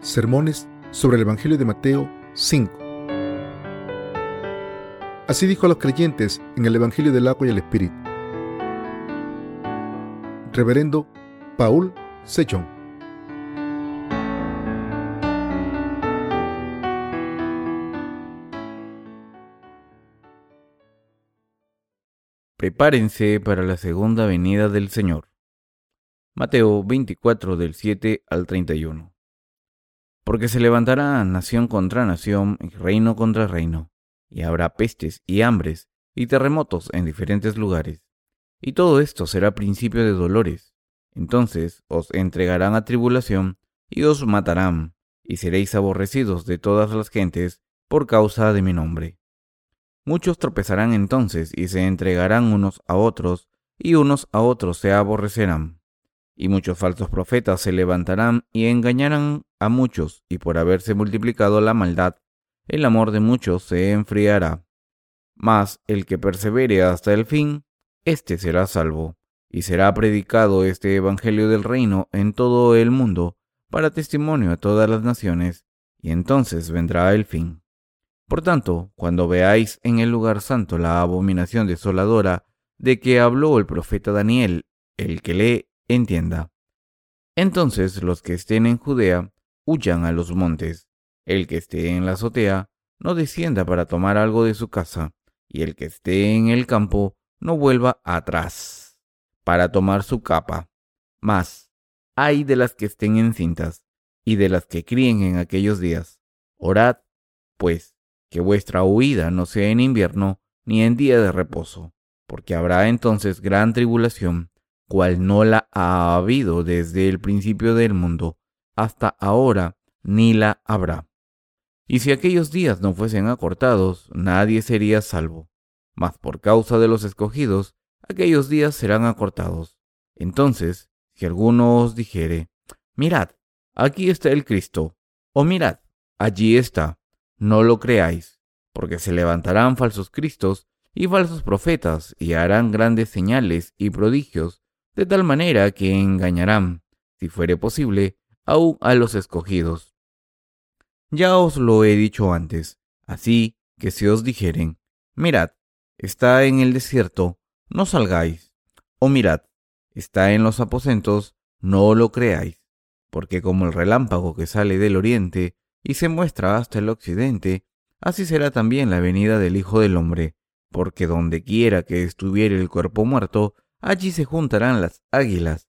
Sermones sobre el Evangelio de Mateo 5. Así dijo a los creyentes en el Evangelio del agua y el Espíritu. Reverendo Paul Sechon. Prepárense para la segunda venida del Señor. Mateo 24 del 7 al 31 porque se levantará nación contra nación y reino contra reino, y habrá pestes y hambres y terremotos en diferentes lugares. Y todo esto será principio de dolores. Entonces os entregarán a tribulación y os matarán, y seréis aborrecidos de todas las gentes por causa de mi nombre. Muchos tropezarán entonces y se entregarán unos a otros, y unos a otros se aborrecerán y muchos falsos profetas se levantarán y engañarán a muchos, y por haberse multiplicado la maldad, el amor de muchos se enfriará. Mas el que persevere hasta el fin, éste será salvo, y será predicado este Evangelio del reino en todo el mundo, para testimonio a todas las naciones, y entonces vendrá el fin. Por tanto, cuando veáis en el lugar santo la abominación desoladora de que habló el profeta Daniel, el que lee entienda. Entonces los que estén en Judea huyan a los montes, el que esté en la azotea no descienda para tomar algo de su casa, y el que esté en el campo no vuelva atrás para tomar su capa. Mas, hay de las que estén encintas y de las que críen en aquellos días. Orad, pues, que vuestra huida no sea en invierno ni en día de reposo, porque habrá entonces gran tribulación cual no la ha habido desde el principio del mundo hasta ahora, ni la habrá. Y si aquellos días no fuesen acortados, nadie sería salvo. Mas por causa de los escogidos, aquellos días serán acortados. Entonces, si alguno os dijere, mirad, aquí está el Cristo, o mirad, allí está, no lo creáis, porque se levantarán falsos Cristos y falsos profetas, y harán grandes señales y prodigios de tal manera que engañarán, si fuere posible, aún a los escogidos. Ya os lo he dicho antes, así que si os dijeren, mirad, está en el desierto, no salgáis, o mirad, está en los aposentos, no lo creáis, porque como el relámpago que sale del oriente y se muestra hasta el occidente, así será también la venida del Hijo del Hombre, porque donde quiera que estuviere el cuerpo muerto, Allí se juntarán las águilas,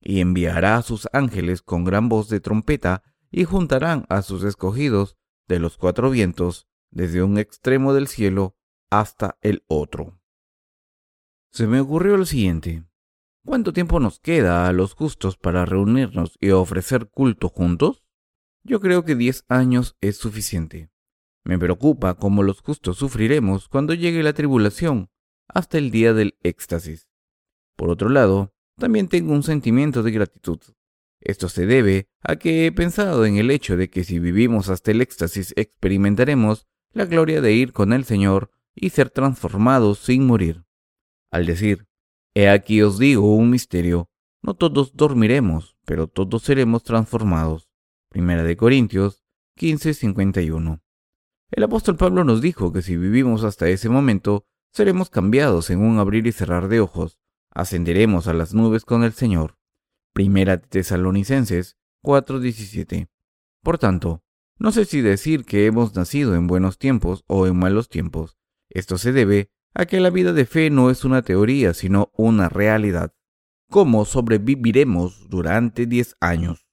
y enviará a sus ángeles con gran voz de trompeta, y juntarán a sus escogidos de los cuatro vientos, desde un extremo del cielo hasta el otro. Se me ocurrió lo siguiente. ¿Cuánto tiempo nos queda a los justos para reunirnos y ofrecer culto juntos? Yo creo que diez años es suficiente. Me preocupa cómo los justos sufriremos cuando llegue la tribulación, hasta el día del éxtasis. Por otro lado, también tengo un sentimiento de gratitud. Esto se debe a que he pensado en el hecho de que si vivimos hasta el éxtasis experimentaremos la gloria de ir con el Señor y ser transformados sin morir. Al decir, He aquí os digo un misterio, no todos dormiremos, pero todos seremos transformados. Primera de Corintios 15:51. El apóstol Pablo nos dijo que si vivimos hasta ese momento, seremos cambiados en un abrir y cerrar de ojos, ascenderemos a las nubes con el Señor. Primera Tesalonicenses 4:17. Por tanto, no sé si decir que hemos nacido en buenos tiempos o en malos tiempos. Esto se debe a que la vida de fe no es una teoría, sino una realidad. ¿Cómo sobreviviremos durante diez años?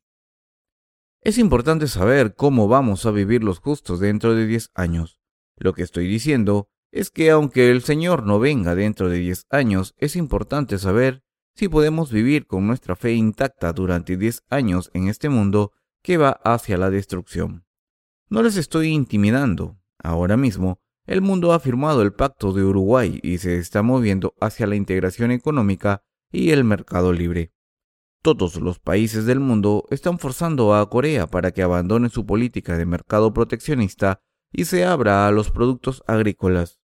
Es importante saber cómo vamos a vivir los justos dentro de diez años. Lo que estoy diciendo es que aunque el Señor no venga dentro de diez años, es importante saber si podemos vivir con nuestra fe intacta durante diez años en este mundo que va hacia la destrucción. No les estoy intimidando. Ahora mismo, el mundo ha firmado el Pacto de Uruguay y se está moviendo hacia la integración económica y el mercado libre. Todos los países del mundo están forzando a Corea para que abandone su política de mercado proteccionista y se abra a los productos agrícolas.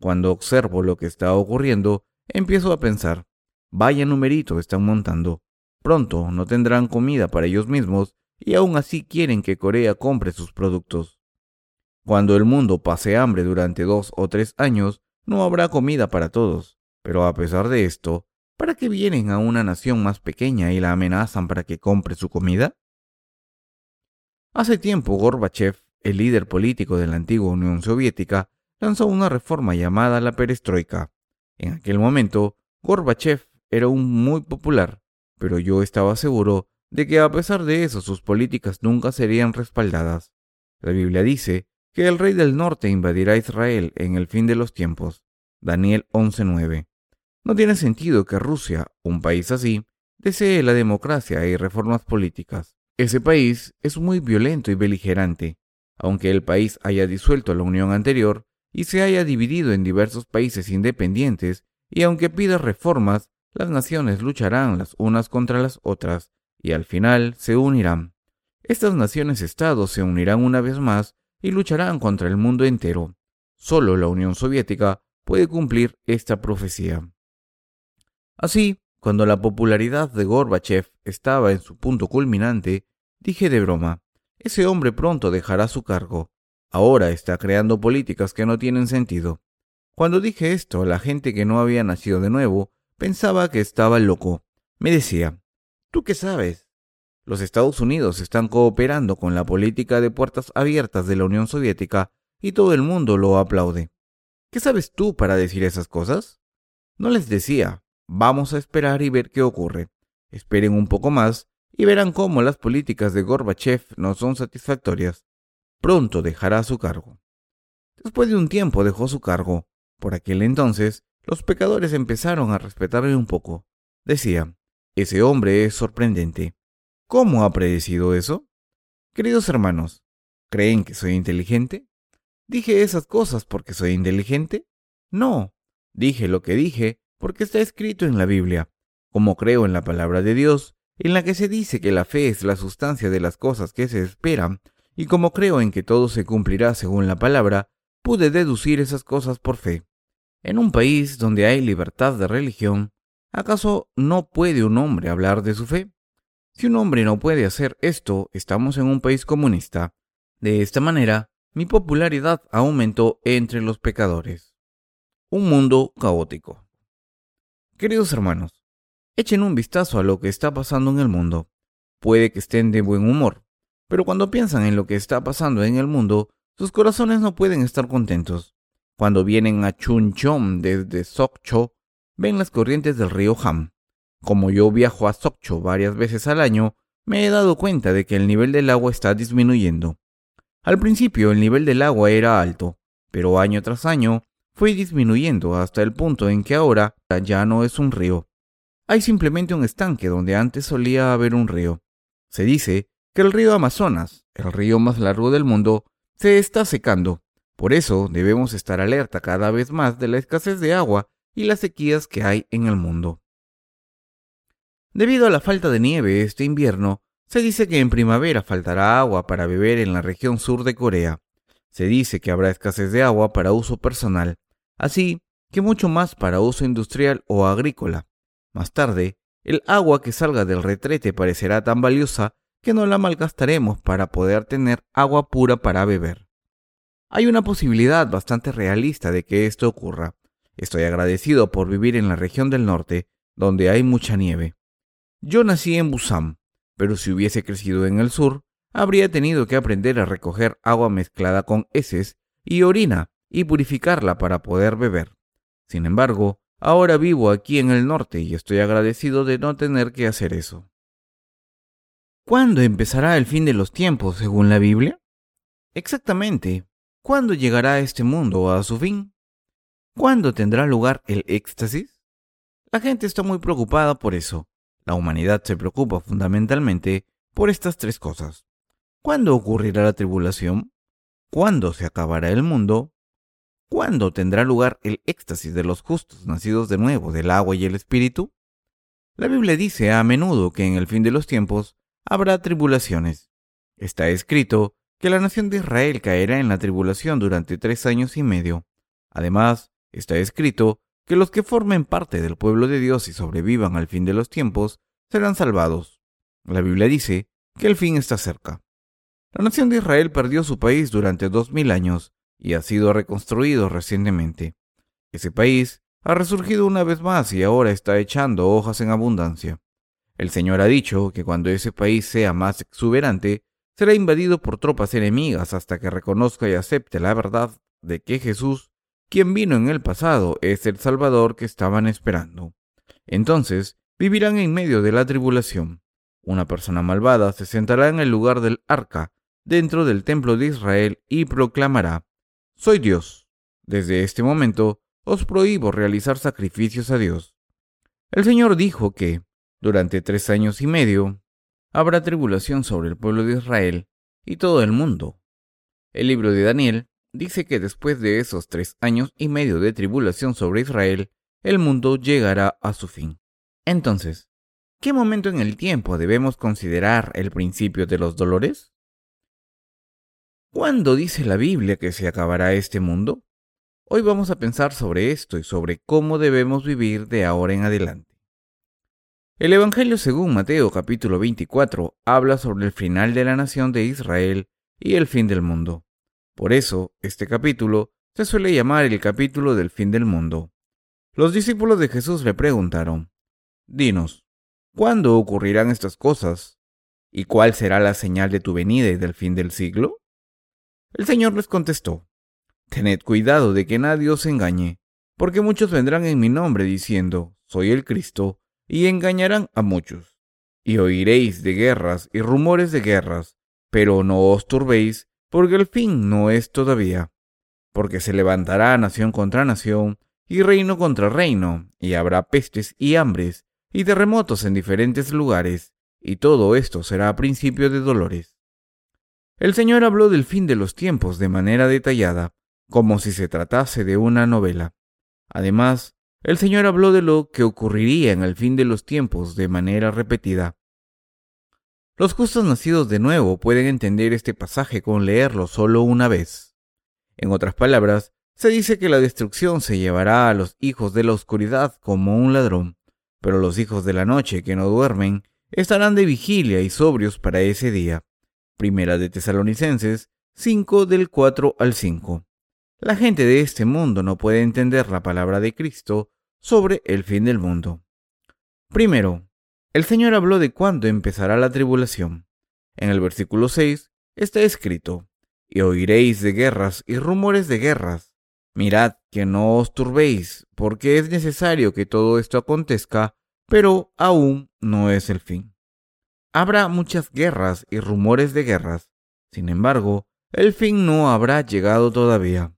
Cuando observo lo que está ocurriendo, empiezo a pensar, vaya numerito están montando. Pronto no tendrán comida para ellos mismos y aún así quieren que Corea compre sus productos. Cuando el mundo pase hambre durante dos o tres años, no habrá comida para todos. Pero a pesar de esto, ¿para qué vienen a una nación más pequeña y la amenazan para que compre su comida? Hace tiempo Gorbachev, el líder político de la antigua Unión Soviética, lanzó una reforma llamada la perestroika. En aquel momento, Gorbachev era un muy popular, pero yo estaba seguro de que a pesar de eso sus políticas nunca serían respaldadas. La Biblia dice que el rey del norte invadirá Israel en el fin de los tiempos. Daniel 11:9. No tiene sentido que Rusia, un país así, desee la democracia y reformas políticas. Ese país es muy violento y beligerante. Aunque el país haya disuelto la unión anterior y se haya dividido en diversos países independientes, y aunque pida reformas, las naciones lucharán las unas contra las otras y al final se unirán. Estas naciones-estados se unirán una vez más y lucharán contra el mundo entero. Solo la Unión Soviética puede cumplir esta profecía. Así, cuando la popularidad de Gorbachev estaba en su punto culminante, dije de broma, ese hombre pronto dejará su cargo. Ahora está creando políticas que no tienen sentido. Cuando dije esto, la gente que no había nacido de nuevo pensaba que estaba loco. Me decía, ¿tú qué sabes? Los Estados Unidos están cooperando con la política de puertas abiertas de la Unión Soviética y todo el mundo lo aplaude. ¿Qué sabes tú para decir esas cosas? No les decía, vamos a esperar y ver qué ocurre. Esperen un poco más y verán cómo las políticas de Gorbachev no son satisfactorias. Pronto dejará su cargo. Después de un tiempo dejó su cargo. Por aquel entonces, los pecadores empezaron a respetarle un poco. Decía, ese hombre es sorprendente. ¿Cómo ha predecido eso? Queridos hermanos, ¿creen que soy inteligente? ¿Dije esas cosas porque soy inteligente? No, dije lo que dije porque está escrito en la Biblia. Como creo en la palabra de Dios, en la que se dice que la fe es la sustancia de las cosas que se esperan, y como creo en que todo se cumplirá según la palabra, pude deducir esas cosas por fe. En un país donde hay libertad de religión, ¿acaso no puede un hombre hablar de su fe? Si un hombre no puede hacer esto, estamos en un país comunista. De esta manera, mi popularidad aumentó entre los pecadores. Un mundo caótico. Queridos hermanos, echen un vistazo a lo que está pasando en el mundo. Puede que estén de buen humor, pero cuando piensan en lo que está pasando en el mundo, sus corazones no pueden estar contentos. Cuando vienen a Chuncheon desde Sokcho, ven las corrientes del río Ham. Como yo viajo a Sokcho varias veces al año, me he dado cuenta de que el nivel del agua está disminuyendo. Al principio el nivel del agua era alto, pero año tras año fue disminuyendo hasta el punto en que ahora ya no es un río, hay simplemente un estanque donde antes solía haber un río. Se dice que el río Amazonas, el río más largo del mundo, se está secando. Por eso debemos estar alerta cada vez más de la escasez de agua y las sequías que hay en el mundo. Debido a la falta de nieve este invierno, se dice que en primavera faltará agua para beber en la región sur de Corea. Se dice que habrá escasez de agua para uso personal, así que mucho más para uso industrial o agrícola. Más tarde, el agua que salga del retrete parecerá tan valiosa que no la malgastaremos para poder tener agua pura para beber. Hay una posibilidad bastante realista de que esto ocurra. Estoy agradecido por vivir en la región del norte, donde hay mucha nieve. Yo nací en Busan, pero si hubiese crecido en el sur, habría tenido que aprender a recoger agua mezclada con heces y orina y purificarla para poder beber. Sin embargo, Ahora vivo aquí en el norte y estoy agradecido de no tener que hacer eso. ¿Cuándo empezará el fin de los tiempos según la Biblia? Exactamente. ¿Cuándo llegará este mundo a su fin? ¿Cuándo tendrá lugar el éxtasis? La gente está muy preocupada por eso. La humanidad se preocupa fundamentalmente por estas tres cosas. ¿Cuándo ocurrirá la tribulación? cuándo se acabará el mundo, cuándo tendrá lugar el éxtasis de los justos nacidos de nuevo del agua y el espíritu. La Biblia dice a menudo que en el fin de los tiempos habrá tribulaciones. Está escrito que la nación de Israel caerá en la tribulación durante tres años y medio. Además, está escrito que los que formen parte del pueblo de Dios y sobrevivan al fin de los tiempos serán salvados. La Biblia dice que el fin está cerca. La nación de Israel perdió su país durante dos mil años y ha sido reconstruido recientemente. Ese país ha resurgido una vez más y ahora está echando hojas en abundancia. El Señor ha dicho que cuando ese país sea más exuberante, será invadido por tropas enemigas hasta que reconozca y acepte la verdad de que Jesús, quien vino en el pasado, es el Salvador que estaban esperando. Entonces vivirán en medio de la tribulación. Una persona malvada se sentará en el lugar del arca, dentro del templo de Israel, y proclamará, Soy Dios. Desde este momento os prohíbo realizar sacrificios a Dios. El Señor dijo que, durante tres años y medio, habrá tribulación sobre el pueblo de Israel y todo el mundo. El libro de Daniel dice que después de esos tres años y medio de tribulación sobre Israel, el mundo llegará a su fin. Entonces, ¿qué momento en el tiempo debemos considerar el principio de los dolores? ¿Cuándo dice la Biblia que se acabará este mundo? Hoy vamos a pensar sobre esto y sobre cómo debemos vivir de ahora en adelante. El Evangelio según Mateo capítulo 24 habla sobre el final de la nación de Israel y el fin del mundo. Por eso, este capítulo se suele llamar el capítulo del fin del mundo. Los discípulos de Jesús le preguntaron, Dinos, ¿cuándo ocurrirán estas cosas? ¿Y cuál será la señal de tu venida y del fin del siglo? El Señor les contestó, Tened cuidado de que nadie os engañe, porque muchos vendrán en mi nombre diciendo, Soy el Cristo, y engañarán a muchos. Y oiréis de guerras y rumores de guerras, pero no os turbéis, porque el fin no es todavía. Porque se levantará nación contra nación, y reino contra reino, y habrá pestes y hambres, y terremotos en diferentes lugares, y todo esto será principio de dolores. El Señor habló del fin de los tiempos de manera detallada, como si se tratase de una novela. Además, el Señor habló de lo que ocurriría en el fin de los tiempos de manera repetida. Los justos nacidos de nuevo pueden entender este pasaje con leerlo solo una vez. En otras palabras, se dice que la destrucción se llevará a los hijos de la oscuridad como un ladrón, pero los hijos de la noche que no duermen estarán de vigilia y sobrios para ese día. Primera de Tesalonicenses 5 del 4 al 5. La gente de este mundo no puede entender la palabra de Cristo sobre el fin del mundo. Primero, el Señor habló de cuándo empezará la tribulación. En el versículo 6 está escrito, y oiréis de guerras y rumores de guerras. Mirad que no os turbéis, porque es necesario que todo esto acontezca, pero aún no es el fin. Habrá muchas guerras y rumores de guerras. Sin embargo, el fin no habrá llegado todavía.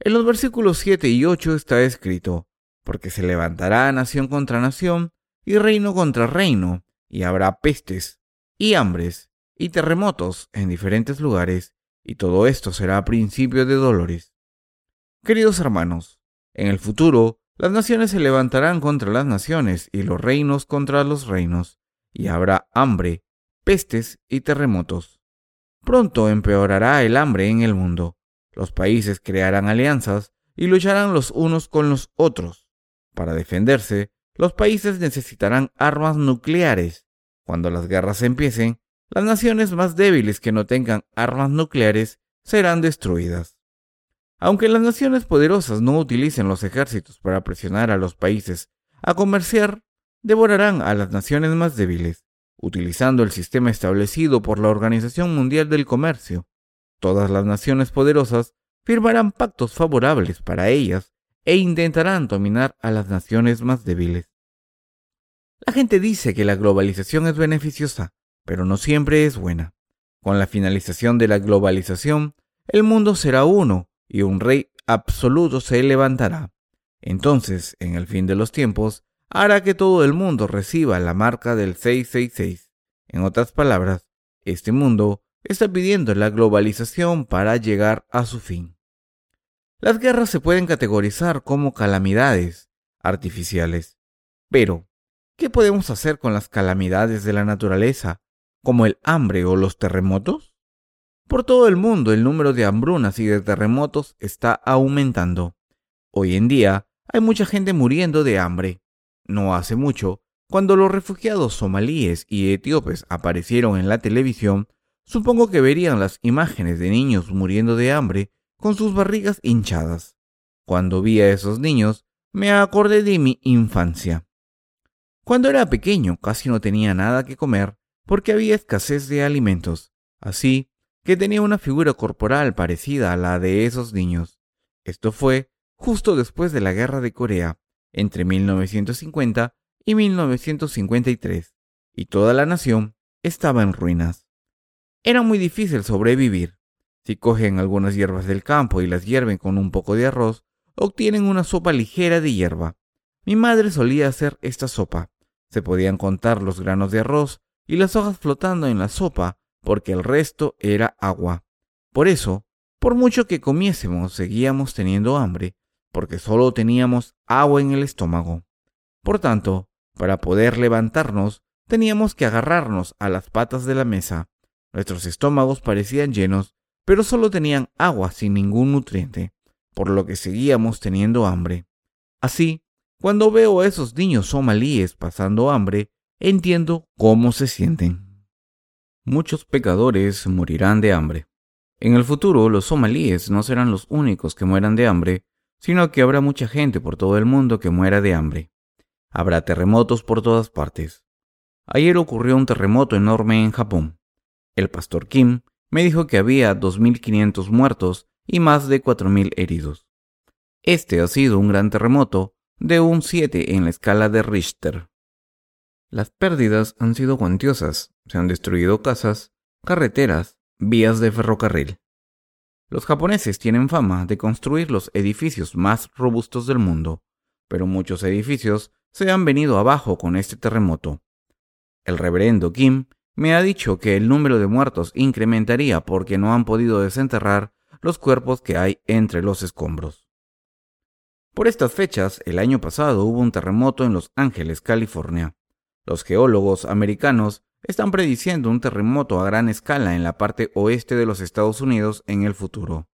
En los versículos 7 y 8 está escrito, porque se levantará nación contra nación y reino contra reino, y habrá pestes y hambres y terremotos en diferentes lugares, y todo esto será principio de dolores. Queridos hermanos, en el futuro las naciones se levantarán contra las naciones y los reinos contra los reinos, y habrá hambre, pestes y terremotos. Pronto empeorará el hambre en el mundo los países crearán alianzas y lucharán los unos con los otros. Para defenderse, los países necesitarán armas nucleares. Cuando las guerras empiecen, las naciones más débiles que no tengan armas nucleares serán destruidas. Aunque las naciones poderosas no utilicen los ejércitos para presionar a los países a comerciar, devorarán a las naciones más débiles, utilizando el sistema establecido por la Organización Mundial del Comercio. Todas las naciones poderosas firmarán pactos favorables para ellas e intentarán dominar a las naciones más débiles. La gente dice que la globalización es beneficiosa, pero no siempre es buena. Con la finalización de la globalización, el mundo será uno y un rey absoluto se levantará. Entonces, en el fin de los tiempos, hará que todo el mundo reciba la marca del 666. En otras palabras, este mundo está pidiendo la globalización para llegar a su fin. Las guerras se pueden categorizar como calamidades artificiales. Pero, ¿qué podemos hacer con las calamidades de la naturaleza, como el hambre o los terremotos? Por todo el mundo el número de hambrunas y de terremotos está aumentando. Hoy en día hay mucha gente muriendo de hambre. No hace mucho, cuando los refugiados somalíes y etíopes aparecieron en la televisión, supongo que verían las imágenes de niños muriendo de hambre con sus barrigas hinchadas. Cuando vi a esos niños, me acordé de mi infancia. Cuando era pequeño casi no tenía nada que comer porque había escasez de alimentos, así que tenía una figura corporal parecida a la de esos niños. Esto fue justo después de la Guerra de Corea, entre 1950 y 1953, y toda la nación estaba en ruinas. Era muy difícil sobrevivir. Si cogen algunas hierbas del campo y las hierven con un poco de arroz, obtienen una sopa ligera de hierba. Mi madre solía hacer esta sopa. Se podían contar los granos de arroz y las hojas flotando en la sopa porque el resto era agua. Por eso, por mucho que comiésemos, seguíamos teniendo hambre, porque solo teníamos agua en el estómago. Por tanto, para poder levantarnos, teníamos que agarrarnos a las patas de la mesa. Nuestros estómagos parecían llenos, pero solo tenían agua sin ningún nutriente, por lo que seguíamos teniendo hambre. Así, cuando veo a esos niños somalíes pasando hambre, entiendo cómo se sienten. Muchos pecadores morirán de hambre. En el futuro, los somalíes no serán los únicos que mueran de hambre, sino que habrá mucha gente por todo el mundo que muera de hambre. Habrá terremotos por todas partes. Ayer ocurrió un terremoto enorme en Japón. El pastor Kim me dijo que había 2.500 muertos y más de 4.000 heridos. Este ha sido un gran terremoto de un 7 en la escala de Richter. Las pérdidas han sido cuantiosas. Se han destruido casas, carreteras, vías de ferrocarril. Los japoneses tienen fama de construir los edificios más robustos del mundo, pero muchos edificios se han venido abajo con este terremoto. El reverendo Kim me ha dicho que el número de muertos incrementaría porque no han podido desenterrar los cuerpos que hay entre los escombros. Por estas fechas, el año pasado hubo un terremoto en Los Ángeles, California. Los geólogos americanos están prediciendo un terremoto a gran escala en la parte oeste de los Estados Unidos en el futuro.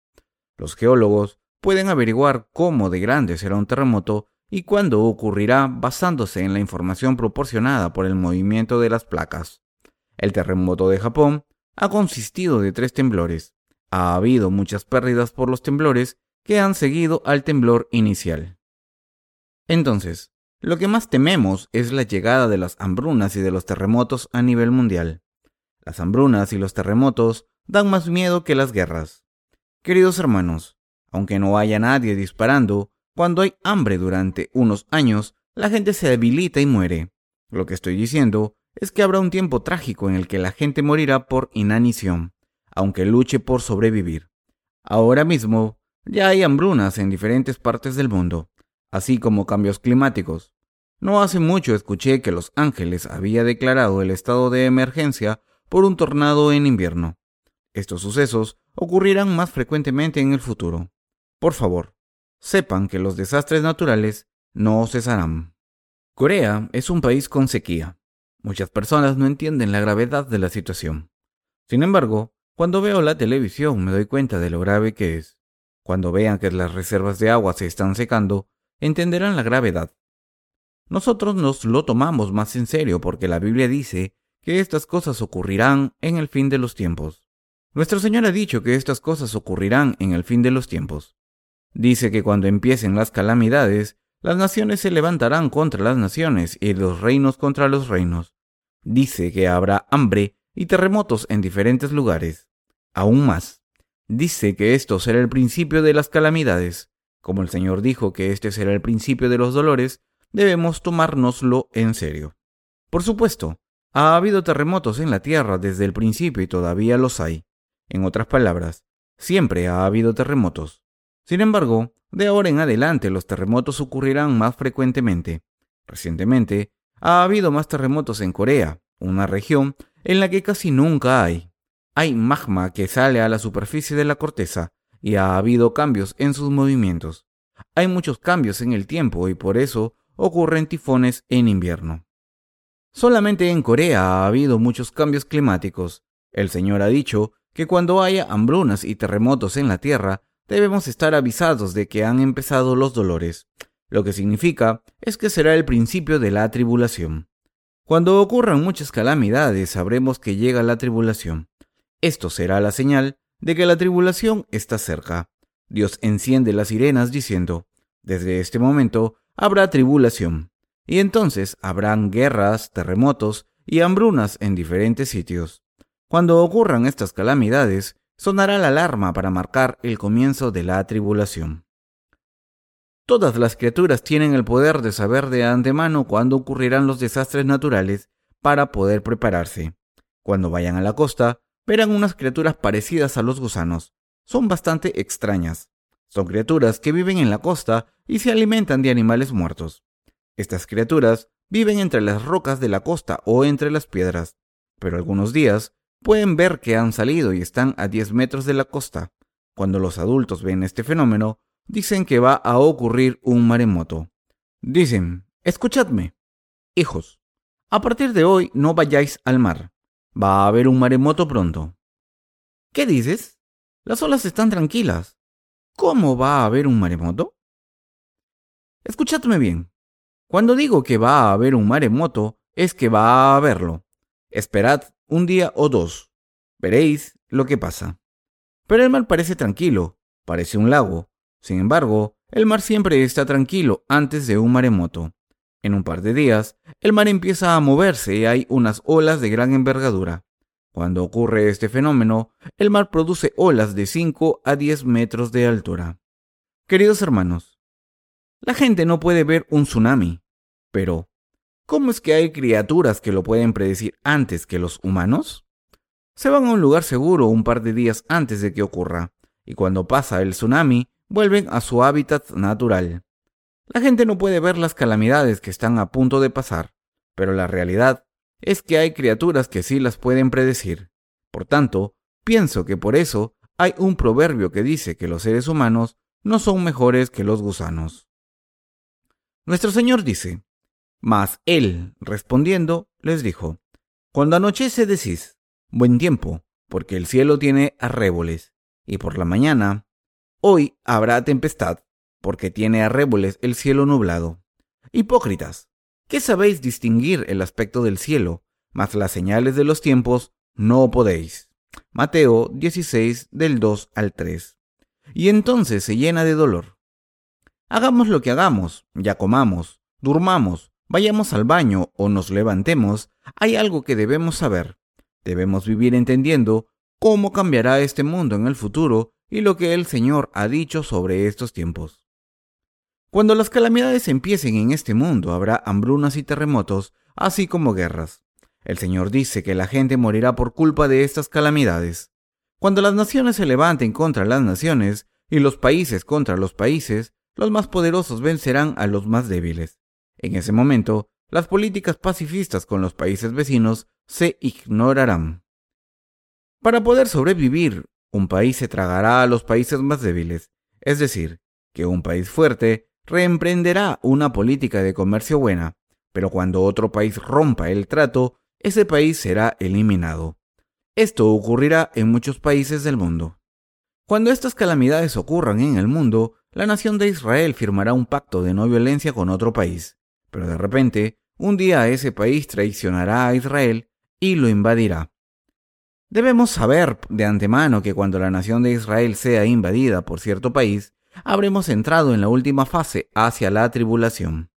Los geólogos pueden averiguar cómo de grande será un terremoto y cuándo ocurrirá basándose en la información proporcionada por el movimiento de las placas. El terremoto de Japón ha consistido de tres temblores. Ha habido muchas pérdidas por los temblores que han seguido al temblor inicial. Entonces, lo que más tememos es la llegada de las hambrunas y de los terremotos a nivel mundial. Las hambrunas y los terremotos dan más miedo que las guerras. Queridos hermanos, aunque no haya nadie disparando, cuando hay hambre durante unos años, la gente se debilita y muere. Lo que estoy diciendo es que habrá un tiempo trágico en el que la gente morirá por inanición, aunque luche por sobrevivir. Ahora mismo ya hay hambrunas en diferentes partes del mundo así como cambios climáticos. No hace mucho escuché que Los Ángeles había declarado el estado de emergencia por un tornado en invierno. Estos sucesos ocurrirán más frecuentemente en el futuro. Por favor, sepan que los desastres naturales no cesarán. Corea es un país con sequía. Muchas personas no entienden la gravedad de la situación. Sin embargo, cuando veo la televisión me doy cuenta de lo grave que es. Cuando vean que las reservas de agua se están secando, entenderán la gravedad. Nosotros nos lo tomamos más en serio porque la Biblia dice que estas cosas ocurrirán en el fin de los tiempos. Nuestro Señor ha dicho que estas cosas ocurrirán en el fin de los tiempos. Dice que cuando empiecen las calamidades, las naciones se levantarán contra las naciones y los reinos contra los reinos. Dice que habrá hambre y terremotos en diferentes lugares. Aún más, dice que esto será el principio de las calamidades. Como el Señor dijo que este será el principio de los dolores, debemos tomárnoslo en serio. Por supuesto, ha habido terremotos en la Tierra desde el principio y todavía los hay. En otras palabras, siempre ha habido terremotos. Sin embargo, de ahora en adelante los terremotos ocurrirán más frecuentemente. Recientemente, ha habido más terremotos en Corea, una región en la que casi nunca hay. hay magma que sale a la superficie de la corteza y ha habido cambios en sus movimientos. Hay muchos cambios en el tiempo y por eso ocurren tifones en invierno. Solamente en Corea ha habido muchos cambios climáticos. El Señor ha dicho que cuando haya hambrunas y terremotos en la Tierra, debemos estar avisados de que han empezado los dolores, lo que significa es que será el principio de la tribulación. Cuando ocurran muchas calamidades, sabremos que llega la tribulación. Esto será la señal de que la tribulación está cerca. Dios enciende las sirenas diciendo, desde este momento habrá tribulación, y entonces habrán guerras, terremotos y hambrunas en diferentes sitios. Cuando ocurran estas calamidades, sonará la alarma para marcar el comienzo de la tribulación. Todas las criaturas tienen el poder de saber de antemano cuándo ocurrirán los desastres naturales para poder prepararse. Cuando vayan a la costa, verán unas criaturas parecidas a los gusanos. Son bastante extrañas. Son criaturas que viven en la costa y se alimentan de animales muertos. Estas criaturas viven entre las rocas de la costa o entre las piedras, pero algunos días pueden ver que han salido y están a 10 metros de la costa. Cuando los adultos ven este fenómeno, dicen que va a ocurrir un maremoto. Dicen, escuchadme, hijos, a partir de hoy no vayáis al mar. Va a haber un maremoto pronto. ¿Qué dices? Las olas están tranquilas. ¿Cómo va a haber un maremoto? Escuchadme bien. Cuando digo que va a haber un maremoto, es que va a haberlo. Esperad un día o dos. Veréis lo que pasa. Pero el mar parece tranquilo, parece un lago. Sin embargo, el mar siempre está tranquilo antes de un maremoto. En un par de días, el mar empieza a moverse y hay unas olas de gran envergadura. Cuando ocurre este fenómeno, el mar produce olas de 5 a 10 metros de altura. Queridos hermanos, la gente no puede ver un tsunami, pero ¿cómo es que hay criaturas que lo pueden predecir antes que los humanos? Se van a un lugar seguro un par de días antes de que ocurra, y cuando pasa el tsunami, vuelven a su hábitat natural. La gente no puede ver las calamidades que están a punto de pasar, pero la realidad es que hay criaturas que sí las pueden predecir. Por tanto, pienso que por eso hay un proverbio que dice que los seres humanos no son mejores que los gusanos. Nuestro Señor dice, mas él, respondiendo, les dijo, Cuando anochece decís, buen tiempo, porque el cielo tiene arréboles, y por la mañana, hoy habrá tempestad, porque tiene arréboles el cielo nublado. Hipócritas, ¿qué sabéis distinguir el aspecto del cielo, mas las señales de los tiempos no podéis? Mateo 16 del 2 al 3. Y entonces se llena de dolor. Hagamos lo que hagamos, ya comamos, durmamos, vayamos al baño o nos levantemos, hay algo que debemos saber. Debemos vivir entendiendo cómo cambiará este mundo en el futuro y lo que el Señor ha dicho sobre estos tiempos. Cuando las calamidades empiecen en este mundo, habrá hambrunas y terremotos, así como guerras. El Señor dice que la gente morirá por culpa de estas calamidades. Cuando las naciones se levanten contra las naciones y los países contra los países, los más poderosos vencerán a los más débiles. En ese momento, las políticas pacifistas con los países vecinos se ignorarán. Para poder sobrevivir, un país se tragará a los países más débiles, es decir, que un país fuerte reemprenderá una política de comercio buena, pero cuando otro país rompa el trato, ese país será eliminado. Esto ocurrirá en muchos países del mundo. Cuando estas calamidades ocurran en el mundo, la nación de Israel firmará un pacto de no violencia con otro país, pero de repente, un día ese país traicionará a Israel y lo invadirá. Debemos saber de antemano que cuando la nación de Israel sea invadida por cierto país, habremos entrado en la última fase hacia la tribulación.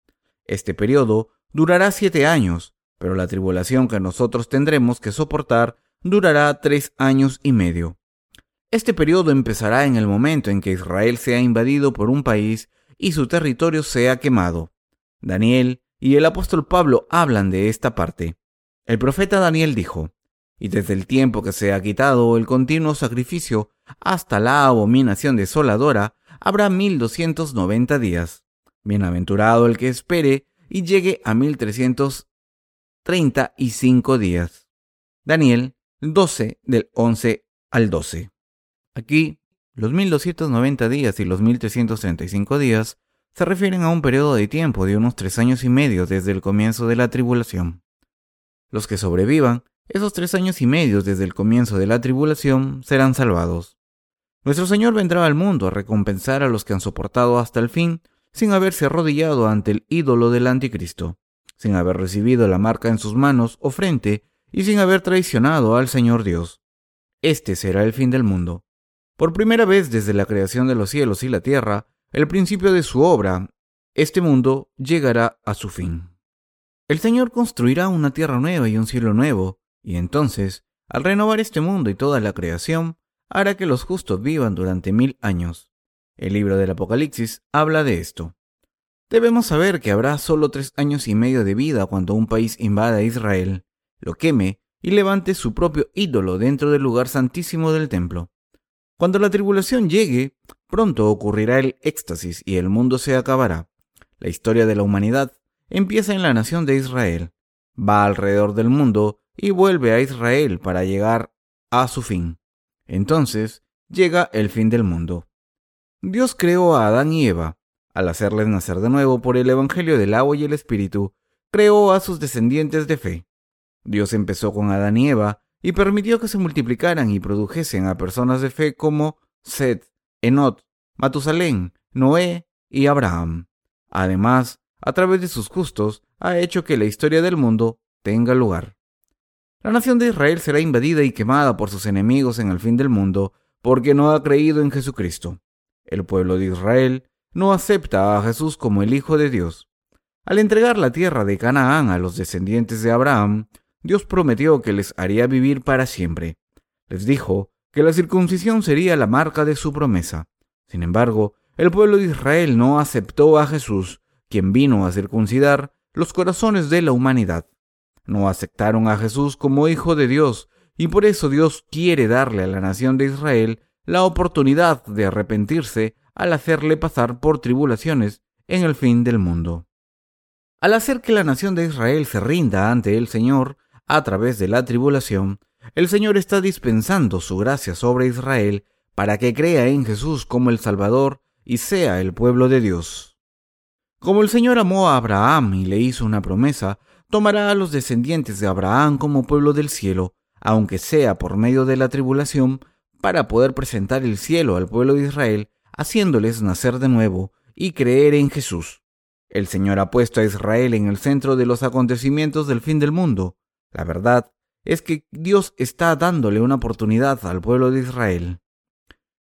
Este periodo durará siete años, pero la tribulación que nosotros tendremos que soportar durará tres años y medio. Este periodo empezará en el momento en que Israel sea invadido por un país y su territorio sea quemado. Daniel y el apóstol Pablo hablan de esta parte. El profeta Daniel dijo, y desde el tiempo que se ha quitado el continuo sacrificio hasta la abominación desoladora, habrá mil doscientos noventa días. Bienaventurado el que espere y llegue a mil trescientos treinta y cinco días. Daniel 12 del 11 al 12. Aquí, los 1290 días y los 1335 días se refieren a un periodo de tiempo de unos tres años y medio desde el comienzo de la tribulación. Los que sobrevivan esos tres años y medio desde el comienzo de la tribulación serán salvados. Nuestro Señor vendrá al mundo a recompensar a los que han soportado hasta el fin sin haberse arrodillado ante el ídolo del anticristo, sin haber recibido la marca en sus manos o frente y sin haber traicionado al Señor Dios. Este será el fin del mundo. Por primera vez desde la creación de los cielos y la tierra, el principio de su obra, este mundo llegará a su fin. El Señor construirá una tierra nueva y un cielo nuevo, y entonces, al renovar este mundo y toda la creación, hará que los justos vivan durante mil años. El libro del Apocalipsis habla de esto. Debemos saber que habrá solo tres años y medio de vida cuando un país invada a Israel, lo queme y levante su propio ídolo dentro del lugar santísimo del templo. Cuando la tribulación llegue, pronto ocurrirá el éxtasis y el mundo se acabará. La historia de la humanidad empieza en la nación de Israel, va alrededor del mundo y vuelve a Israel para llegar a su fin. Entonces llega el fin del mundo. Dios creó a Adán y Eva. Al hacerles nacer de nuevo por el Evangelio del agua y el Espíritu, creó a sus descendientes de fe. Dios empezó con Adán y Eva y permitió que se multiplicaran y produjesen a personas de fe como Seth, Enot, Matusalén, Noé y Abraham. Además, a través de sus justos, ha hecho que la historia del mundo tenga lugar. La nación de Israel será invadida y quemada por sus enemigos en el fin del mundo porque no ha creído en Jesucristo. El pueblo de Israel no acepta a Jesús como el Hijo de Dios. Al entregar la tierra de Canaán a los descendientes de Abraham, Dios prometió que les haría vivir para siempre. Les dijo que la circuncisión sería la marca de su promesa. Sin embargo, el pueblo de Israel no aceptó a Jesús, quien vino a circuncidar los corazones de la humanidad. No aceptaron a Jesús como Hijo de Dios, y por eso Dios quiere darle a la nación de Israel la oportunidad de arrepentirse al hacerle pasar por tribulaciones en el fin del mundo. Al hacer que la nación de Israel se rinda ante el Señor, a través de la tribulación, el Señor está dispensando su gracia sobre Israel para que crea en Jesús como el Salvador y sea el pueblo de Dios. Como el Señor amó a Abraham y le hizo una promesa, tomará a los descendientes de Abraham como pueblo del cielo, aunque sea por medio de la tribulación, para poder presentar el cielo al pueblo de Israel, haciéndoles nacer de nuevo y creer en Jesús. El Señor ha puesto a Israel en el centro de los acontecimientos del fin del mundo, la verdad es que Dios está dándole una oportunidad al pueblo de Israel.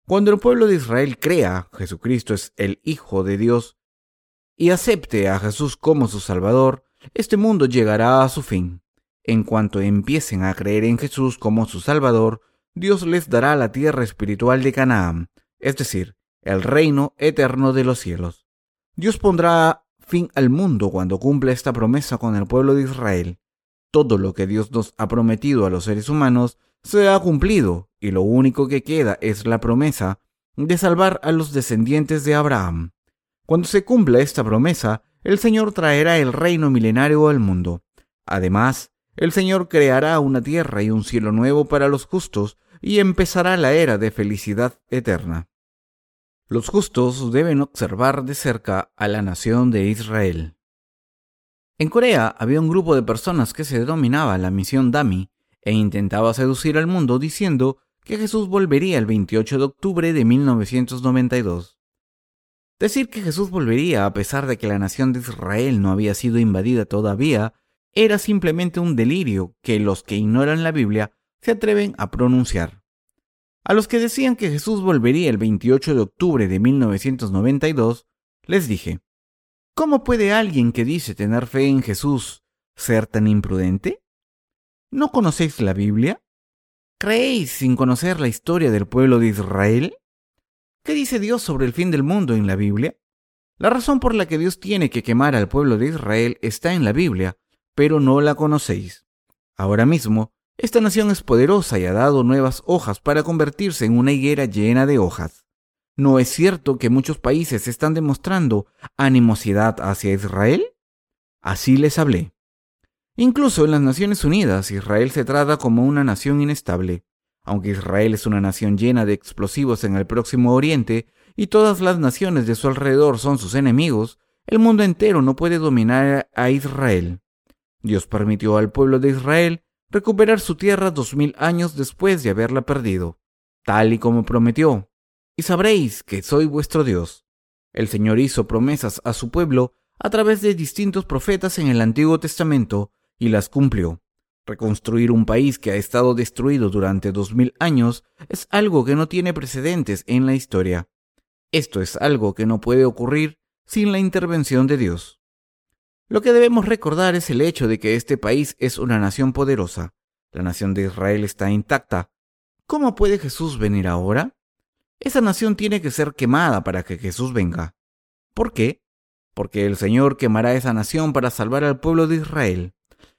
Cuando el pueblo de Israel crea Jesucristo es el Hijo de Dios y acepte a Jesús como su Salvador, este mundo llegará a su fin. En cuanto empiecen a creer en Jesús como su Salvador, Dios les dará la tierra espiritual de Canaán, es decir, el reino eterno de los cielos. Dios pondrá fin al mundo cuando cumpla esta promesa con el pueblo de Israel todo lo que Dios nos ha prometido a los seres humanos se ha cumplido y lo único que queda es la promesa de salvar a los descendientes de Abraham. Cuando se cumpla esta promesa, el Señor traerá el reino milenario al mundo. Además, el Señor creará una tierra y un cielo nuevo para los justos y empezará la era de felicidad eterna. Los justos deben observar de cerca a la nación de Israel. En Corea había un grupo de personas que se denominaba la misión Dami e intentaba seducir al mundo diciendo que Jesús volvería el 28 de octubre de 1992. Decir que Jesús volvería a pesar de que la nación de Israel no había sido invadida todavía era simplemente un delirio que los que ignoran la Biblia se atreven a pronunciar. A los que decían que Jesús volvería el 28 de octubre de 1992, les dije, ¿Cómo puede alguien que dice tener fe en Jesús ser tan imprudente? ¿No conocéis la Biblia? ¿Creéis sin conocer la historia del pueblo de Israel? ¿Qué dice Dios sobre el fin del mundo en la Biblia? La razón por la que Dios tiene que quemar al pueblo de Israel está en la Biblia, pero no la conocéis. Ahora mismo, esta nación es poderosa y ha dado nuevas hojas para convertirse en una higuera llena de hojas. ¿No es cierto que muchos países están demostrando animosidad hacia Israel? Así les hablé. Incluso en las Naciones Unidas, Israel se trata como una nación inestable. Aunque Israel es una nación llena de explosivos en el próximo Oriente y todas las naciones de su alrededor son sus enemigos, el mundo entero no puede dominar a Israel. Dios permitió al pueblo de Israel recuperar su tierra dos mil años después de haberla perdido, tal y como prometió. Y sabréis que soy vuestro Dios. El Señor hizo promesas a su pueblo a través de distintos profetas en el Antiguo Testamento y las cumplió. Reconstruir un país que ha estado destruido durante dos mil años es algo que no tiene precedentes en la historia. Esto es algo que no puede ocurrir sin la intervención de Dios. Lo que debemos recordar es el hecho de que este país es una nación poderosa. La nación de Israel está intacta. ¿Cómo puede Jesús venir ahora? Esa nación tiene que ser quemada para que Jesús venga. ¿Por qué? Porque el Señor quemará esa nación para salvar al pueblo de Israel.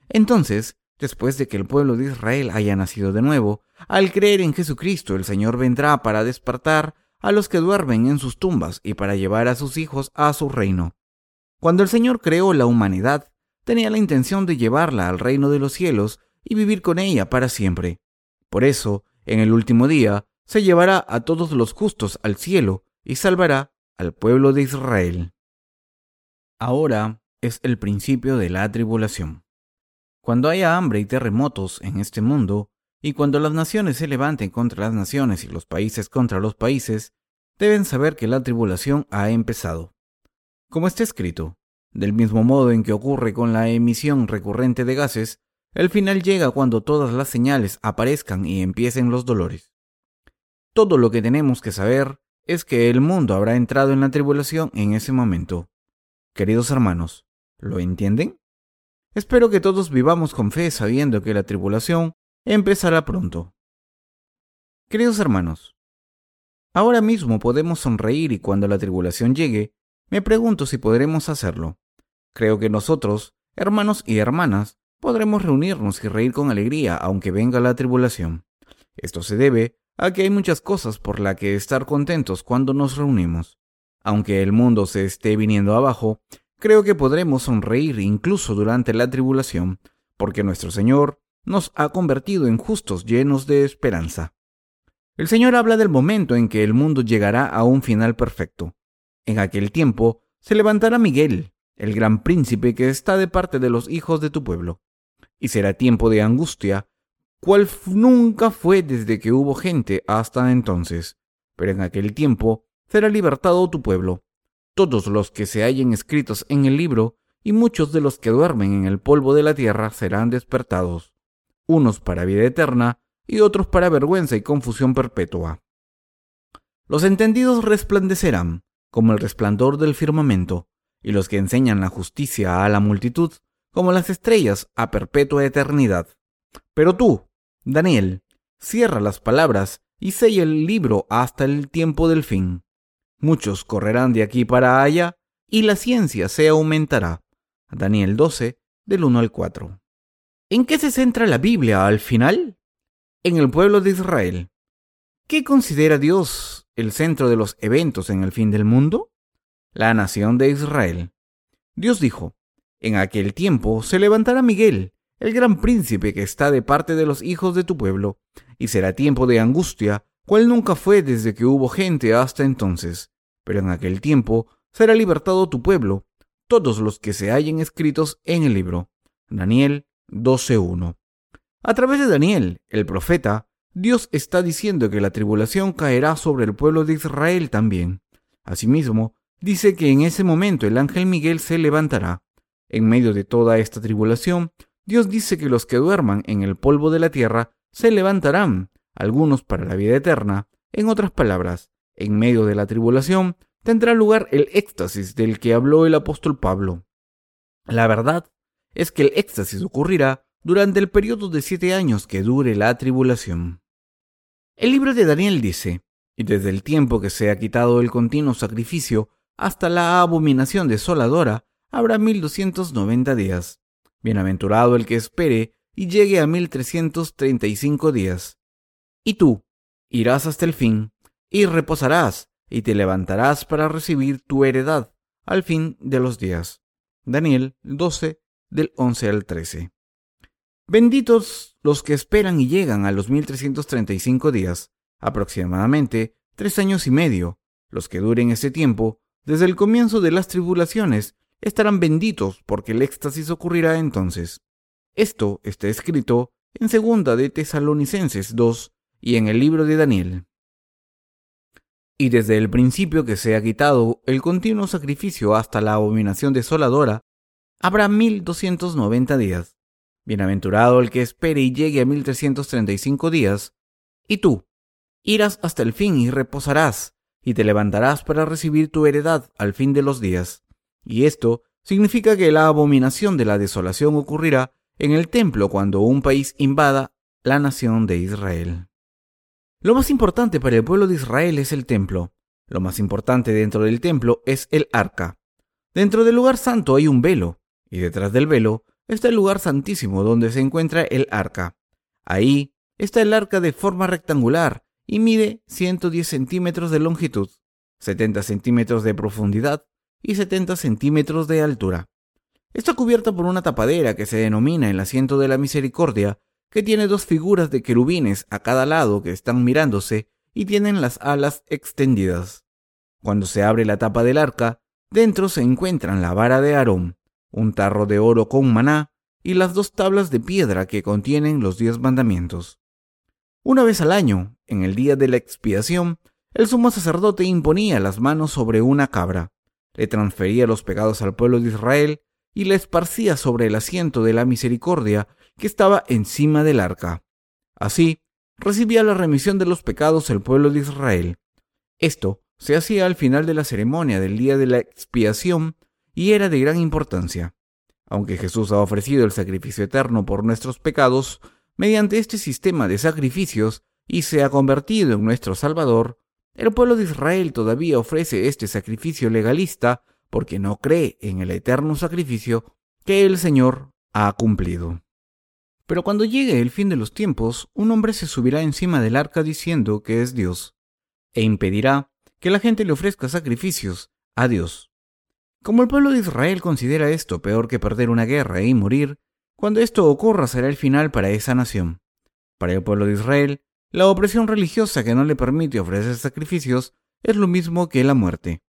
Entonces, después de que el pueblo de Israel haya nacido de nuevo, al creer en Jesucristo el Señor vendrá para despertar a los que duermen en sus tumbas y para llevar a sus hijos a su reino. Cuando el Señor creó la humanidad, tenía la intención de llevarla al reino de los cielos y vivir con ella para siempre. Por eso, en el último día, se llevará a todos los justos al cielo y salvará al pueblo de Israel. Ahora es el principio de la tribulación. Cuando haya hambre y terremotos en este mundo, y cuando las naciones se levanten contra las naciones y los países contra los países, deben saber que la tribulación ha empezado. Como está escrito, del mismo modo en que ocurre con la emisión recurrente de gases, el final llega cuando todas las señales aparezcan y empiecen los dolores. Todo lo que tenemos que saber es que el mundo habrá entrado en la tribulación en ese momento. Queridos hermanos, ¿lo entienden? Espero que todos vivamos con fe sabiendo que la tribulación empezará pronto. Queridos hermanos, ahora mismo podemos sonreír y cuando la tribulación llegue, me pregunto si podremos hacerlo. Creo que nosotros, hermanos y hermanas, podremos reunirnos y reír con alegría aunque venga la tribulación. Esto se debe a que hay muchas cosas por las que estar contentos cuando nos reunimos. Aunque el mundo se esté viniendo abajo, creo que podremos sonreír incluso durante la tribulación, porque nuestro Señor nos ha convertido en justos llenos de esperanza. El Señor habla del momento en que el mundo llegará a un final perfecto. En aquel tiempo se levantará Miguel, el gran príncipe que está de parte de los hijos de tu pueblo, y será tiempo de angustia, cual nunca fue desde que hubo gente hasta entonces. Pero en aquel tiempo será libertado tu pueblo, todos los que se hallen escritos en el libro, y muchos de los que duermen en el polvo de la tierra serán despertados, unos para vida eterna y otros para vergüenza y confusión perpetua. Los entendidos resplandecerán, como el resplandor del firmamento, y los que enseñan la justicia a la multitud, como las estrellas a perpetua eternidad. Pero tú, Daniel, cierra las palabras y sella el libro hasta el tiempo del fin. Muchos correrán de aquí para allá, y la ciencia se aumentará. Daniel 12, del 1 al 4. ¿En qué se centra la Biblia al final? En el pueblo de Israel. ¿Qué considera Dios el centro de los eventos en el fin del mundo? La nación de Israel. Dios dijo, en aquel tiempo se levantará Miguel, el gran príncipe que está de parte de los hijos de tu pueblo, y será tiempo de angustia, cual nunca fue desde que hubo gente hasta entonces. Pero en aquel tiempo será libertado tu pueblo, todos los que se hallen escritos en el libro. Daniel 12.1. A través de Daniel, el profeta, Dios está diciendo que la tribulación caerá sobre el pueblo de Israel también. Asimismo, dice que en ese momento el ángel Miguel se levantará. En medio de toda esta tribulación, Dios dice que los que duerman en el polvo de la tierra se levantarán, algunos para la vida eterna. En otras palabras, en medio de la tribulación tendrá lugar el éxtasis del que habló el apóstol Pablo. La verdad es que el éxtasis ocurrirá durante el periodo de siete años que dure la tribulación. El libro de Daniel dice, y desde el tiempo que se ha quitado el continuo sacrificio hasta la abominación desoladora, habrá mil doscientos noventa días. Bienaventurado el que espere y llegue a mil trescientos treinta y cinco días. Y tú irás hasta el fin, y reposarás, y te levantarás para recibir tu heredad al fin de los días. Daniel 12, del 11 al 13. Benditos los que esperan y llegan a los 1335 días, aproximadamente tres años y medio. Los que duren ese tiempo, desde el comienzo de las tribulaciones, estarán benditos porque el éxtasis ocurrirá entonces. Esto está escrito en segunda de Tesalonicenses 2 y en el libro de Daniel. Y desde el principio que se ha quitado el continuo sacrificio hasta la abominación desoladora, habrá 1290 días. Bienaventurado el que espere y llegue a 1335 días. Y tú, irás hasta el fin y reposarás, y te levantarás para recibir tu heredad al fin de los días. Y esto significa que la abominación de la desolación ocurrirá en el templo cuando un país invada la nación de Israel. Lo más importante para el pueblo de Israel es el templo. Lo más importante dentro del templo es el arca. Dentro del lugar santo hay un velo, y detrás del velo está el lugar santísimo donde se encuentra el arca. Ahí está el arca de forma rectangular y mide 110 centímetros de longitud, 70 centímetros de profundidad y 70 centímetros de altura. Está cubierta por una tapadera que se denomina el asiento de la misericordia, que tiene dos figuras de querubines a cada lado que están mirándose y tienen las alas extendidas. Cuando se abre la tapa del arca, dentro se encuentran la vara de Aarón, un tarro de oro con maná y las dos tablas de piedra que contienen los diez mandamientos. Una vez al año, en el día de la expiación, el sumo sacerdote imponía las manos sobre una cabra, le transfería los pecados al pueblo de Israel y le esparcía sobre el asiento de la misericordia que estaba encima del arca. Así, recibía la remisión de los pecados el pueblo de Israel. Esto se hacía al final de la ceremonia del día de la expiación y era de gran importancia. Aunque Jesús ha ofrecido el sacrificio eterno por nuestros pecados, mediante este sistema de sacrificios y se ha convertido en nuestro Salvador, el pueblo de Israel todavía ofrece este sacrificio legalista porque no cree en el eterno sacrificio que el Señor ha cumplido. Pero cuando llegue el fin de los tiempos, un hombre se subirá encima del arca diciendo que es Dios, e impedirá que la gente le ofrezca sacrificios a Dios. Como el pueblo de Israel considera esto peor que perder una guerra y morir, cuando esto ocurra será el final para esa nación. Para el pueblo de Israel, la opresión religiosa que no le permite ofrecer sacrificios es lo mismo que la muerte.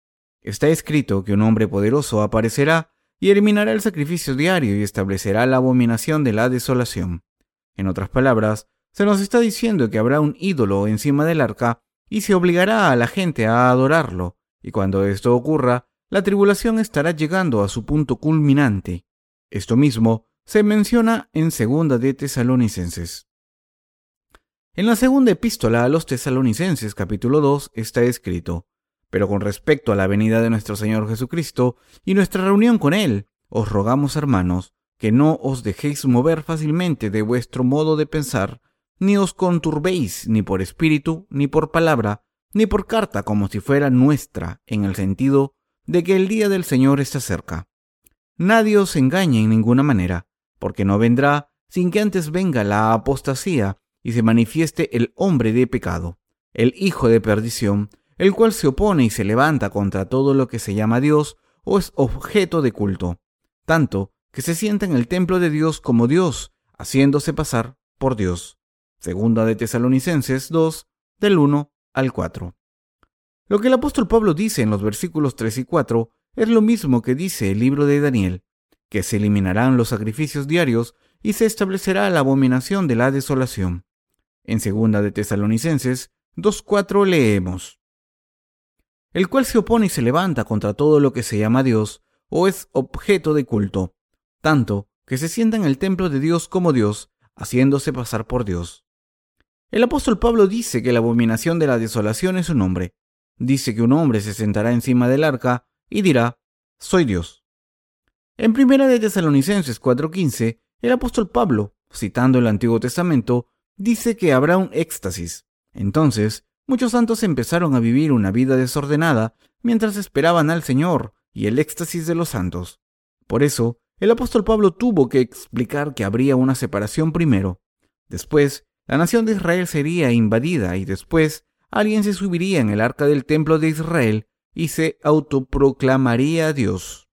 Está escrito que un hombre poderoso aparecerá y eliminará el sacrificio diario y establecerá la abominación de la desolación. En otras palabras, se nos está diciendo que habrá un ídolo encima del arca y se obligará a la gente a adorarlo, y cuando esto ocurra, la tribulación estará llegando a su punto culminante. Esto mismo se menciona en Segunda de Tesalonicenses. En la segunda epístola a los Tesalonicenses capítulo 2 está escrito, pero con respecto a la venida de nuestro Señor Jesucristo y nuestra reunión con Él, os rogamos, hermanos, que no os dejéis mover fácilmente de vuestro modo de pensar, ni os conturbéis ni por espíritu, ni por palabra, ni por carta como si fuera nuestra, en el sentido de que el día del Señor está cerca. Nadie os engañe en ninguna manera, porque no vendrá sin que antes venga la apostasía y se manifieste el hombre de pecado, el hijo de perdición, el cual se opone y se levanta contra todo lo que se llama Dios o es objeto de culto, tanto que se sienta en el templo de Dios como Dios, haciéndose pasar por Dios. Segunda de Tesalonicenses 2, del 1 al 4. Lo que el apóstol Pablo dice en los versículos 3 y 4 es lo mismo que dice el libro de Daniel, que se eliminarán los sacrificios diarios y se establecerá la abominación de la desolación. En segunda de Tesalonicenses 2.4 leemos, el cual se opone y se levanta contra todo lo que se llama Dios o es objeto de culto, tanto que se sienta en el templo de Dios como Dios, haciéndose pasar por Dios. El apóstol Pablo dice que la abominación de la desolación es un hombre, dice que un hombre se sentará encima del arca y dirá, soy Dios. En primera de Tesalonicenses 4:15, el apóstol Pablo, citando el Antiguo Testamento, dice que habrá un éxtasis. Entonces, muchos santos empezaron a vivir una vida desordenada mientras esperaban al Señor y el éxtasis de los santos. Por eso, el apóstol Pablo tuvo que explicar que habría una separación primero. Después, la nación de Israel sería invadida y después alguien se subiría en el arca del templo de Israel y se autoproclamaría Dios.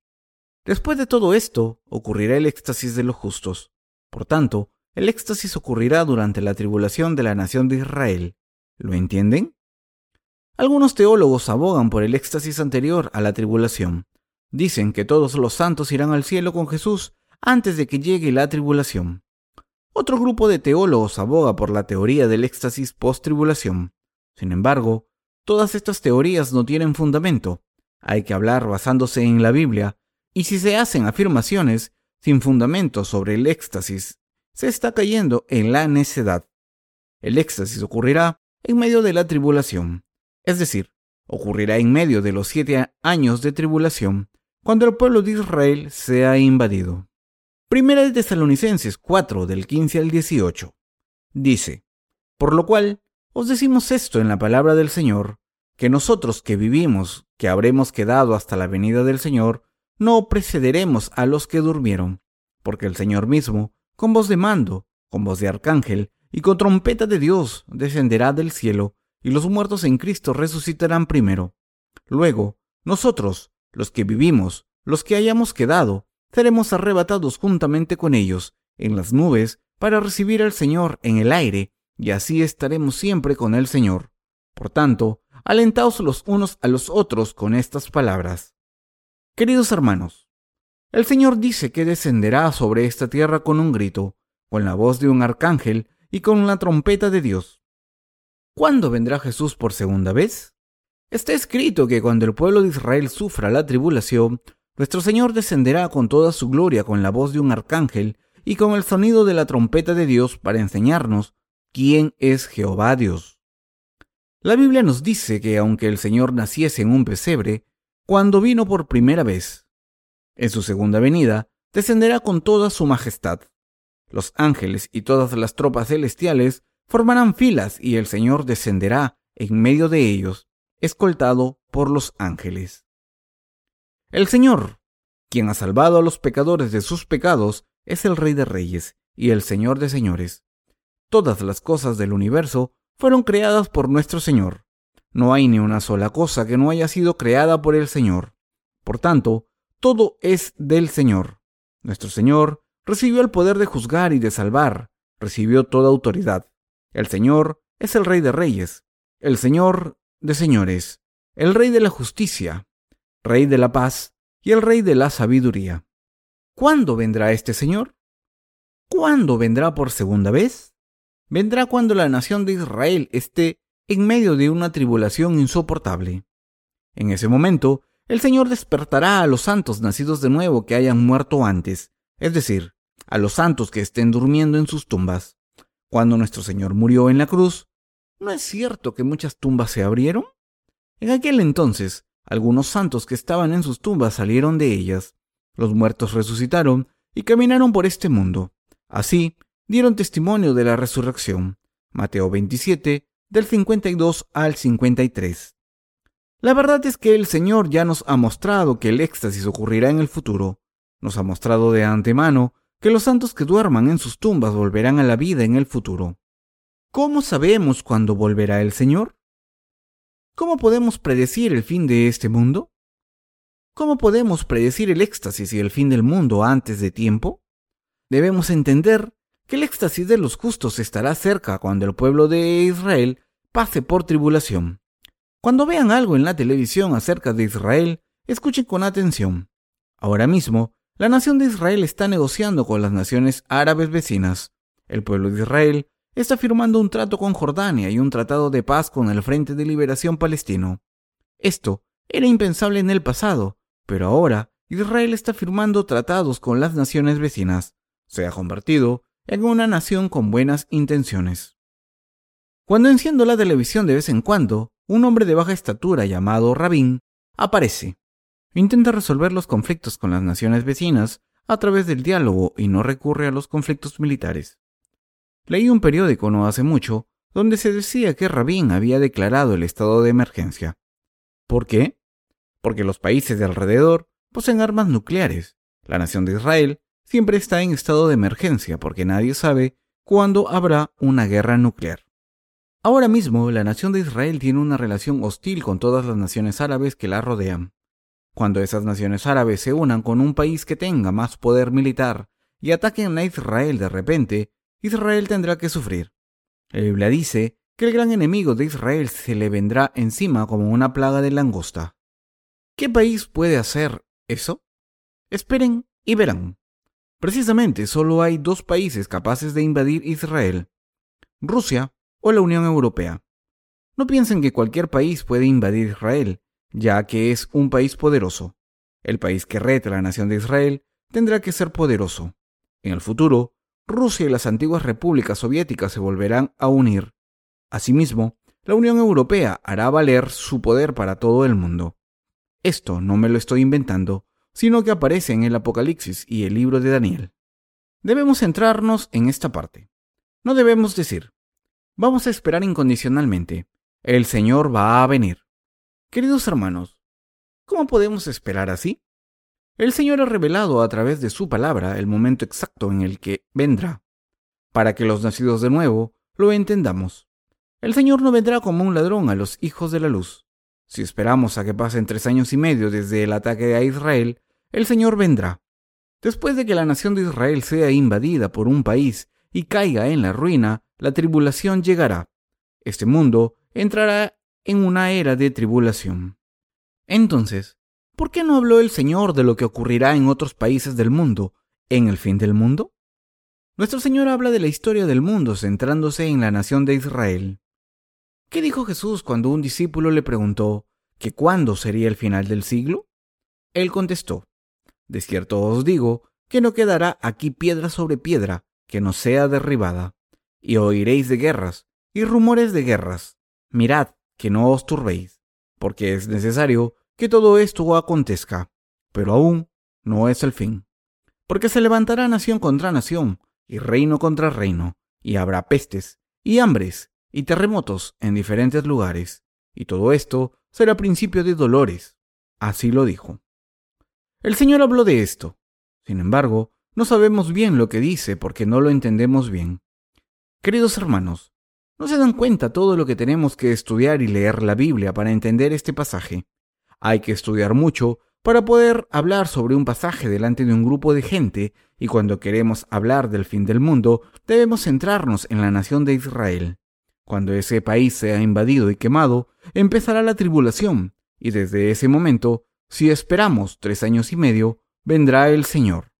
Después de todo esto, ocurrirá el éxtasis de los justos. Por tanto, el éxtasis ocurrirá durante la tribulación de la nación de Israel. ¿Lo entienden? Algunos teólogos abogan por el éxtasis anterior a la tribulación. Dicen que todos los santos irán al cielo con Jesús antes de que llegue la tribulación. Otro grupo de teólogos aboga por la teoría del éxtasis post-tribulación. Sin embargo, todas estas teorías no tienen fundamento. Hay que hablar basándose en la Biblia, y si se hacen afirmaciones sin fundamento sobre el éxtasis, se está cayendo en la necedad. El éxtasis ocurrirá en medio de la tribulación, es decir, ocurrirá en medio de los siete años de tribulación, cuando el pueblo de Israel sea invadido. Primera de Tesalonicenses 4 del 15 al 18 dice, Por lo cual os decimos esto en la palabra del Señor, que nosotros que vivimos, que habremos quedado hasta la venida del Señor, no precederemos a los que durmieron, porque el Señor mismo, con voz de mando, con voz de arcángel y con trompeta de Dios, descenderá del cielo, y los muertos en Cristo resucitarán primero. Luego, nosotros, los que vivimos, los que hayamos quedado, seremos arrebatados juntamente con ellos en las nubes para recibir al Señor en el aire, y así estaremos siempre con el Señor. Por tanto, alentaos los unos a los otros con estas palabras. Queridos hermanos, el Señor dice que descenderá sobre esta tierra con un grito, con la voz de un arcángel y con la trompeta de Dios. ¿Cuándo vendrá Jesús por segunda vez? Está escrito que cuando el pueblo de Israel sufra la tribulación, nuestro Señor descenderá con toda su gloria con la voz de un arcángel y con el sonido de la trompeta de Dios para enseñarnos quién es Jehová Dios. La Biblia nos dice que aunque el Señor naciese en un pesebre, cuando vino por primera vez, en su segunda venida, descenderá con toda su majestad. Los ángeles y todas las tropas celestiales formarán filas y el Señor descenderá en medio de ellos, escoltado por los ángeles. El Señor, quien ha salvado a los pecadores de sus pecados, es el Rey de Reyes y el Señor de Señores. Todas las cosas del universo fueron creadas por nuestro Señor. No hay ni una sola cosa que no haya sido creada por el Señor. Por tanto, todo es del Señor. Nuestro Señor recibió el poder de juzgar y de salvar, recibió toda autoridad. El Señor es el Rey de Reyes, el Señor de Señores, el Rey de la Justicia, Rey de la Paz y el Rey de la Sabiduría. ¿Cuándo vendrá este Señor? ¿Cuándo vendrá por segunda vez? Vendrá cuando la nación de Israel esté en medio de una tribulación insoportable. En ese momento, el Señor despertará a los santos nacidos de nuevo que hayan muerto antes, es decir, a los santos que estén durmiendo en sus tumbas. Cuando nuestro Señor murió en la cruz, ¿no es cierto que muchas tumbas se abrieron? En aquel entonces, algunos santos que estaban en sus tumbas salieron de ellas, los muertos resucitaron y caminaron por este mundo. Así, dieron testimonio de la resurrección. Mateo 27, del 52 al 53. La verdad es que el Señor ya nos ha mostrado que el éxtasis ocurrirá en el futuro. Nos ha mostrado de antemano que los santos que duerman en sus tumbas volverán a la vida en el futuro. ¿Cómo sabemos cuándo volverá el Señor? ¿Cómo podemos predecir el fin de este mundo? ¿Cómo podemos predecir el éxtasis y el fin del mundo antes de tiempo? Debemos entender que el éxtasis de los justos estará cerca cuando el pueblo de Israel pase por tribulación. Cuando vean algo en la televisión acerca de Israel, escuchen con atención. Ahora mismo, la nación de Israel está negociando con las naciones árabes vecinas. El pueblo de Israel está firmando un trato con Jordania y un tratado de paz con el Frente de Liberación Palestino. Esto era impensable en el pasado, pero ahora Israel está firmando tratados con las naciones vecinas. Se ha convertido en una nación con buenas intenciones. Cuando enciendo la televisión de vez en cuando, un hombre de baja estatura llamado Rabin aparece. Intenta resolver los conflictos con las naciones vecinas a través del diálogo y no recurre a los conflictos militares. Leí un periódico no hace mucho donde se decía que Rabin había declarado el estado de emergencia. ¿Por qué? Porque los países de alrededor poseen armas nucleares. La nación de Israel siempre está en estado de emergencia porque nadie sabe cuándo habrá una guerra nuclear. Ahora mismo, la nación de Israel tiene una relación hostil con todas las naciones árabes que la rodean. Cuando esas naciones árabes se unan con un país que tenga más poder militar y ataquen a Israel de repente, Israel tendrá que sufrir. La Biblia dice que el gran enemigo de Israel se le vendrá encima como una plaga de langosta. ¿Qué país puede hacer eso? Esperen y verán. Precisamente solo hay dos países capaces de invadir Israel, Rusia o la Unión Europea. No piensen que cualquier país puede invadir Israel, ya que es un país poderoso. El país que reta a la nación de Israel tendrá que ser poderoso. En el futuro, Rusia y las antiguas repúblicas soviéticas se volverán a unir. Asimismo, la Unión Europea hará valer su poder para todo el mundo. Esto no me lo estoy inventando, sino que aparece en el Apocalipsis y el libro de Daniel. Debemos centrarnos en esta parte. No debemos decir, vamos a esperar incondicionalmente, el Señor va a venir. Queridos hermanos, ¿cómo podemos esperar así? El Señor ha revelado a través de su palabra el momento exacto en el que vendrá, para que los nacidos de nuevo lo entendamos. El Señor no vendrá como un ladrón a los hijos de la luz. Si esperamos a que pasen tres años y medio desde el ataque a Israel, el Señor vendrá. Después de que la nación de Israel sea invadida por un país y caiga en la ruina, la tribulación llegará. Este mundo entrará en una era de tribulación. Entonces, ¿por qué no habló el Señor de lo que ocurrirá en otros países del mundo en el fin del mundo? Nuestro Señor habla de la historia del mundo centrándose en la nación de Israel. ¿Qué dijo Jesús cuando un discípulo le preguntó que cuándo sería el final del siglo? Él contestó, De cierto os digo que no quedará aquí piedra sobre piedra que no sea derribada, y oiréis de guerras y rumores de guerras. Mirad que no os turbéis, porque es necesario que todo esto acontezca, pero aún no es el fin. Porque se levantará nación contra nación, y reino contra reino, y habrá pestes, y hambres, y terremotos en diferentes lugares, y todo esto será principio de dolores. Así lo dijo. El Señor habló de esto. Sin embargo, no sabemos bien lo que dice porque no lo entendemos bien. Queridos hermanos, ¿no se dan cuenta todo lo que tenemos que estudiar y leer la Biblia para entender este pasaje? Hay que estudiar mucho para poder hablar sobre un pasaje delante de un grupo de gente y cuando queremos hablar del fin del mundo debemos centrarnos en la nación de Israel. Cuando ese país sea invadido y quemado, empezará la tribulación, y desde ese momento, si esperamos tres años y medio, vendrá el Señor.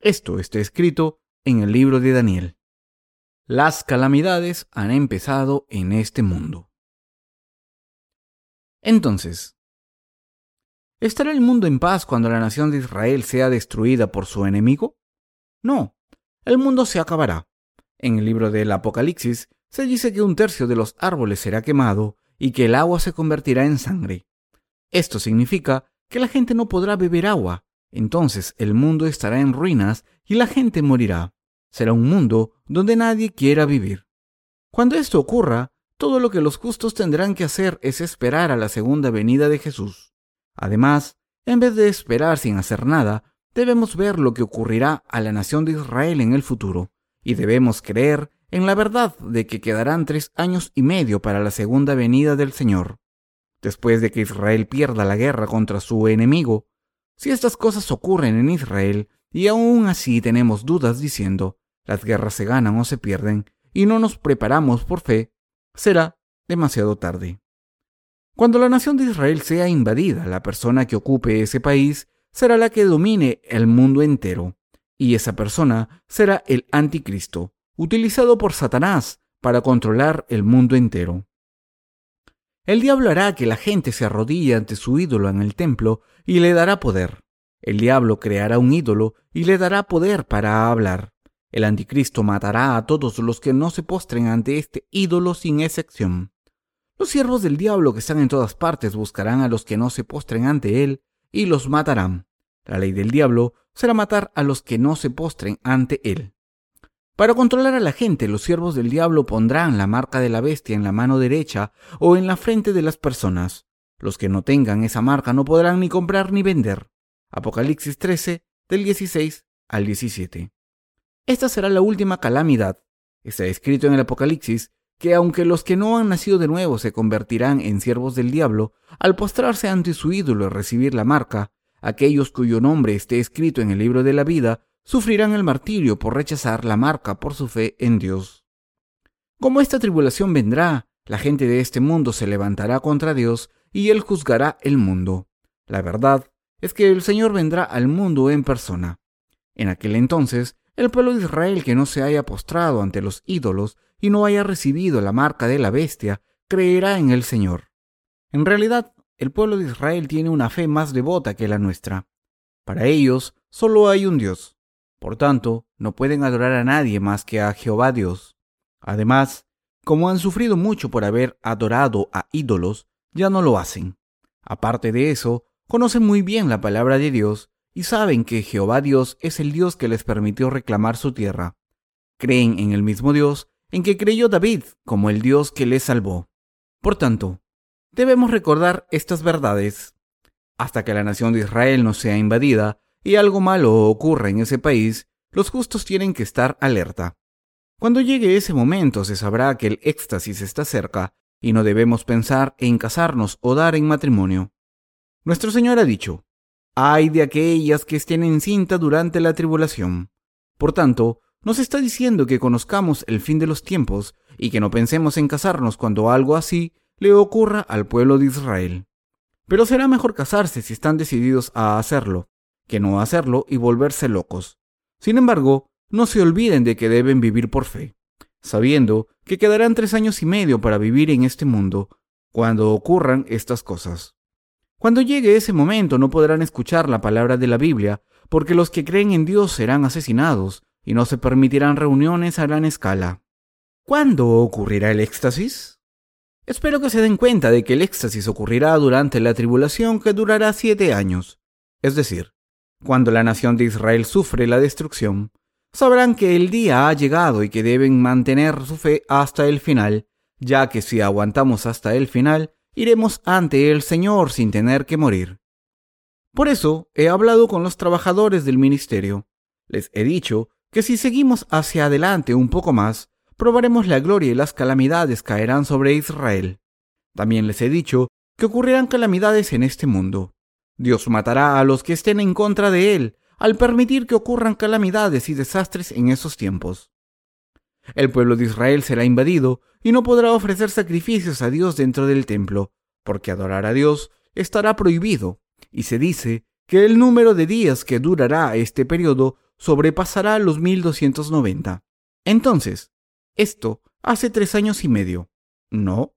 Esto está escrito en el libro de Daniel. Las calamidades han empezado en este mundo. Entonces, ¿estará el mundo en paz cuando la nación de Israel sea destruida por su enemigo? No, el mundo se acabará. En el libro del Apocalipsis se dice que un tercio de los árboles será quemado y que el agua se convertirá en sangre. Esto significa que la gente no podrá beber agua, entonces el mundo estará en ruinas y la gente morirá. Será un mundo donde nadie quiera vivir. Cuando esto ocurra, todo lo que los justos tendrán que hacer es esperar a la segunda venida de Jesús. Además, en vez de esperar sin hacer nada, debemos ver lo que ocurrirá a la nación de Israel en el futuro, y debemos creer en la verdad de que quedarán tres años y medio para la segunda venida del Señor. Después de que Israel pierda la guerra contra su enemigo, si estas cosas ocurren en Israel y aún así tenemos dudas diciendo, las guerras se ganan o se pierden, y no nos preparamos por fe, será demasiado tarde. Cuando la nación de Israel sea invadida, la persona que ocupe ese país será la que domine el mundo entero, y esa persona será el anticristo, utilizado por Satanás para controlar el mundo entero. El diablo hará que la gente se arrodille ante su ídolo en el templo y le dará poder. El diablo creará un ídolo y le dará poder para hablar. El anticristo matará a todos los que no se postren ante este ídolo sin excepción. Los siervos del diablo que están en todas partes buscarán a los que no se postren ante él y los matarán. La ley del diablo será matar a los que no se postren ante él. Para controlar a la gente, los siervos del diablo pondrán la marca de la bestia en la mano derecha o en la frente de las personas. Los que no tengan esa marca no podrán ni comprar ni vender. Apocalipsis 13, del 16 al 17. Esta será la última calamidad. Está escrito en el Apocalipsis que aunque los que no han nacido de nuevo se convertirán en siervos del diablo, al postrarse ante su ídolo y recibir la marca, aquellos cuyo nombre esté escrito en el libro de la vida sufrirán el martirio por rechazar la marca por su fe en Dios. Como esta tribulación vendrá, la gente de este mundo se levantará contra Dios y Él juzgará el mundo. La verdad es que el Señor vendrá al mundo en persona. En aquel entonces, el pueblo de Israel que no se haya postrado ante los ídolos y no haya recibido la marca de la bestia, creerá en el Señor. En realidad, el pueblo de Israel tiene una fe más devota que la nuestra. Para ellos, solo hay un Dios. Por tanto, no pueden adorar a nadie más que a Jehová Dios. Además, como han sufrido mucho por haber adorado a ídolos, ya no lo hacen. Aparte de eso, conocen muy bien la palabra de Dios y saben que Jehová Dios es el Dios que les permitió reclamar su tierra. Creen en el mismo Dios en que creyó David como el Dios que les salvó. Por tanto, debemos recordar estas verdades. Hasta que la nación de Israel no sea invadida y algo malo ocurra en ese país, los justos tienen que estar alerta. Cuando llegue ese momento se sabrá que el éxtasis está cerca y no debemos pensar en casarnos o dar en matrimonio. Nuestro Señor ha dicho, ay de aquellas que estén en cinta durante la tribulación. Por tanto, nos está diciendo que conozcamos el fin de los tiempos y que no pensemos en casarnos cuando algo así le ocurra al pueblo de Israel. Pero será mejor casarse si están decididos a hacerlo, que no hacerlo y volverse locos. Sin embargo, no se olviden de que deben vivir por fe, sabiendo que quedarán tres años y medio para vivir en este mundo cuando ocurran estas cosas. Cuando llegue ese momento no podrán escuchar la palabra de la Biblia, porque los que creen en Dios serán asesinados y no se permitirán reuniones a gran escala. ¿Cuándo ocurrirá el éxtasis? Espero que se den cuenta de que el éxtasis ocurrirá durante la tribulación que durará siete años, es decir, cuando la nación de Israel sufre la destrucción, sabrán que el día ha llegado y que deben mantener su fe hasta el final, ya que si aguantamos hasta el final, iremos ante el Señor sin tener que morir. Por eso he hablado con los trabajadores del ministerio. Les he dicho que si seguimos hacia adelante un poco más, probaremos la gloria y las calamidades caerán sobre Israel. También les he dicho que ocurrirán calamidades en este mundo. Dios matará a los que estén en contra de él, al permitir que ocurran calamidades y desastres en esos tiempos. El pueblo de Israel será invadido y no podrá ofrecer sacrificios a Dios dentro del templo, porque adorar a Dios estará prohibido, y se dice que el número de días que durará este periodo sobrepasará los 1290. Entonces, esto hace tres años y medio. ¿No?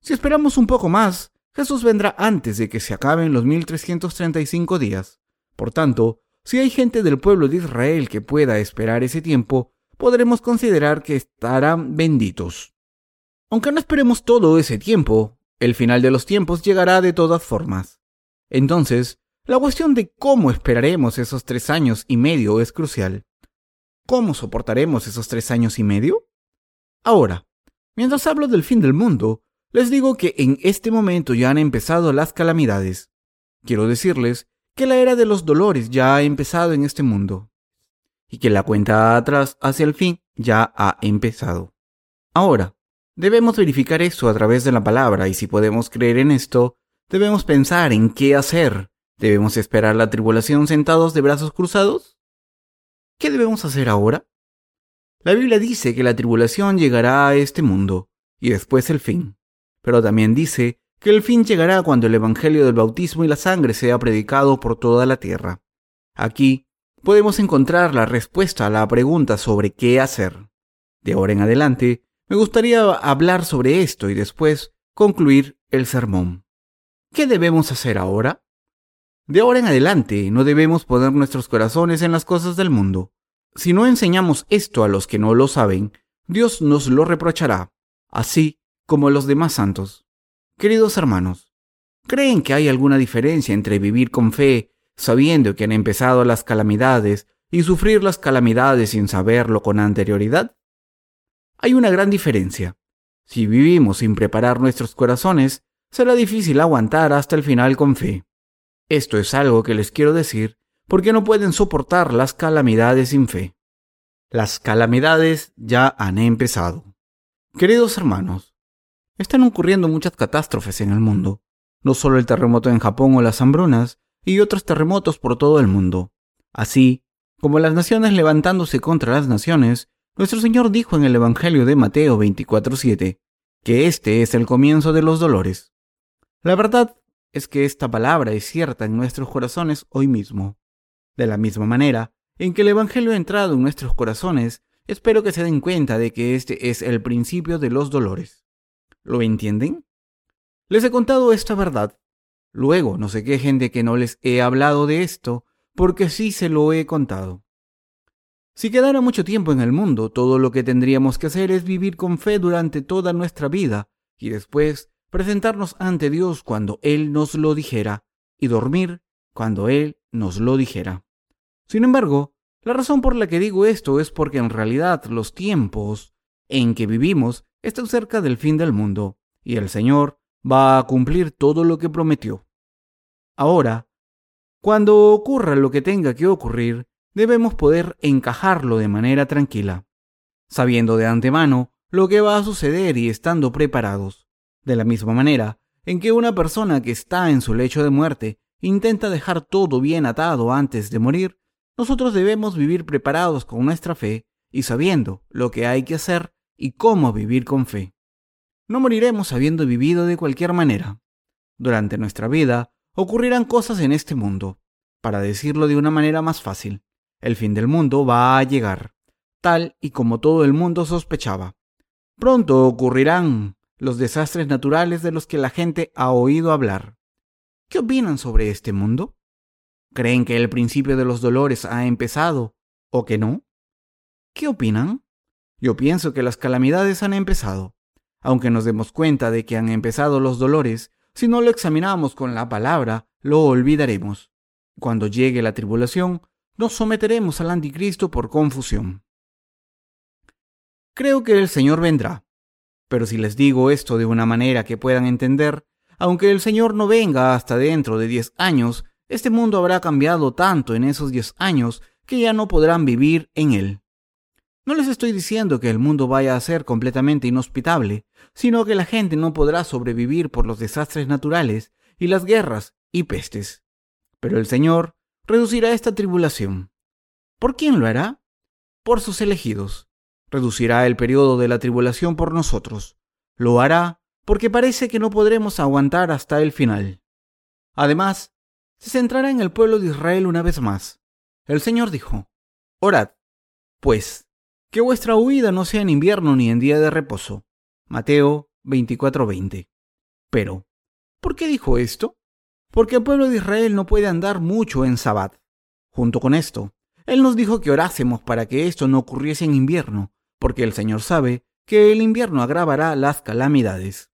Si esperamos un poco más, Jesús vendrá antes de que se acaben los 1335 días. Por tanto, si hay gente del pueblo de Israel que pueda esperar ese tiempo, podremos considerar que estarán benditos. Aunque no esperemos todo ese tiempo, el final de los tiempos llegará de todas formas. Entonces, la cuestión de cómo esperaremos esos tres años y medio es crucial. ¿Cómo soportaremos esos tres años y medio? Ahora, mientras hablo del fin del mundo, les digo que en este momento ya han empezado las calamidades. Quiero decirles que la era de los dolores ya ha empezado en este mundo y que la cuenta atrás hacia el fin ya ha empezado. Ahora, debemos verificar esto a través de la palabra y si podemos creer en esto, debemos pensar en qué hacer ¿Debemos esperar la tribulación sentados de brazos cruzados? ¿Qué debemos hacer ahora? La Biblia dice que la tribulación llegará a este mundo y después el fin, pero también dice que el fin llegará cuando el Evangelio del bautismo y la sangre sea predicado por toda la tierra. Aquí podemos encontrar la respuesta a la pregunta sobre qué hacer. De ahora en adelante, me gustaría hablar sobre esto y después concluir el sermón. ¿Qué debemos hacer ahora? De ahora en adelante no debemos poner nuestros corazones en las cosas del mundo. Si no enseñamos esto a los que no lo saben, Dios nos lo reprochará, así como a los demás santos. Queridos hermanos, ¿creen que hay alguna diferencia entre vivir con fe, sabiendo que han empezado las calamidades, y sufrir las calamidades sin saberlo con anterioridad? Hay una gran diferencia. Si vivimos sin preparar nuestros corazones, será difícil aguantar hasta el final con fe. Esto es algo que les quiero decir porque no pueden soportar las calamidades sin fe. Las calamidades ya han empezado. Queridos hermanos, están ocurriendo muchas catástrofes en el mundo, no solo el terremoto en Japón o las hambrunas, y otros terremotos por todo el mundo. Así como las naciones levantándose contra las naciones, nuestro Señor dijo en el Evangelio de Mateo 24:7 que este es el comienzo de los dolores. La verdad es que esta palabra es cierta en nuestros corazones hoy mismo. De la misma manera en que el Evangelio ha entrado en nuestros corazones, espero que se den cuenta de que este es el principio de los dolores. ¿Lo entienden? Les he contado esta verdad. Luego no se quejen de que no les he hablado de esto, porque sí se lo he contado. Si quedara mucho tiempo en el mundo, todo lo que tendríamos que hacer es vivir con fe durante toda nuestra vida y después presentarnos ante Dios cuando Él nos lo dijera y dormir cuando Él nos lo dijera. Sin embargo, la razón por la que digo esto es porque en realidad los tiempos en que vivimos están cerca del fin del mundo y el Señor va a cumplir todo lo que prometió. Ahora, cuando ocurra lo que tenga que ocurrir, debemos poder encajarlo de manera tranquila, sabiendo de antemano lo que va a suceder y estando preparados. De la misma manera en que una persona que está en su lecho de muerte intenta dejar todo bien atado antes de morir, nosotros debemos vivir preparados con nuestra fe y sabiendo lo que hay que hacer y cómo vivir con fe. No moriremos habiendo vivido de cualquier manera. Durante nuestra vida ocurrirán cosas en este mundo. Para decirlo de una manera más fácil, el fin del mundo va a llegar, tal y como todo el mundo sospechaba. Pronto ocurrirán los desastres naturales de los que la gente ha oído hablar. ¿Qué opinan sobre este mundo? ¿Creen que el principio de los dolores ha empezado o que no? ¿Qué opinan? Yo pienso que las calamidades han empezado. Aunque nos demos cuenta de que han empezado los dolores, si no lo examinamos con la palabra, lo olvidaremos. Cuando llegue la tribulación, nos someteremos al anticristo por confusión. Creo que el Señor vendrá. Pero si les digo esto de una manera que puedan entender, aunque el Señor no venga hasta dentro de diez años, este mundo habrá cambiado tanto en esos diez años que ya no podrán vivir en él. No les estoy diciendo que el mundo vaya a ser completamente inhospitable, sino que la gente no podrá sobrevivir por los desastres naturales y las guerras y pestes. Pero el Señor reducirá esta tribulación. ¿Por quién lo hará? Por sus elegidos. Reducirá el periodo de la tribulación por nosotros. Lo hará porque parece que no podremos aguantar hasta el final. Además, se centrará en el pueblo de Israel una vez más. El Señor dijo, Orad, pues, que vuestra huida no sea en invierno ni en día de reposo. Mateo 24:20. Pero, ¿por qué dijo esto? Porque el pueblo de Israel no puede andar mucho en Sabbat. Junto con esto, Él nos dijo que orásemos para que esto no ocurriese en invierno, porque el Señor sabe que el invierno agravará las calamidades.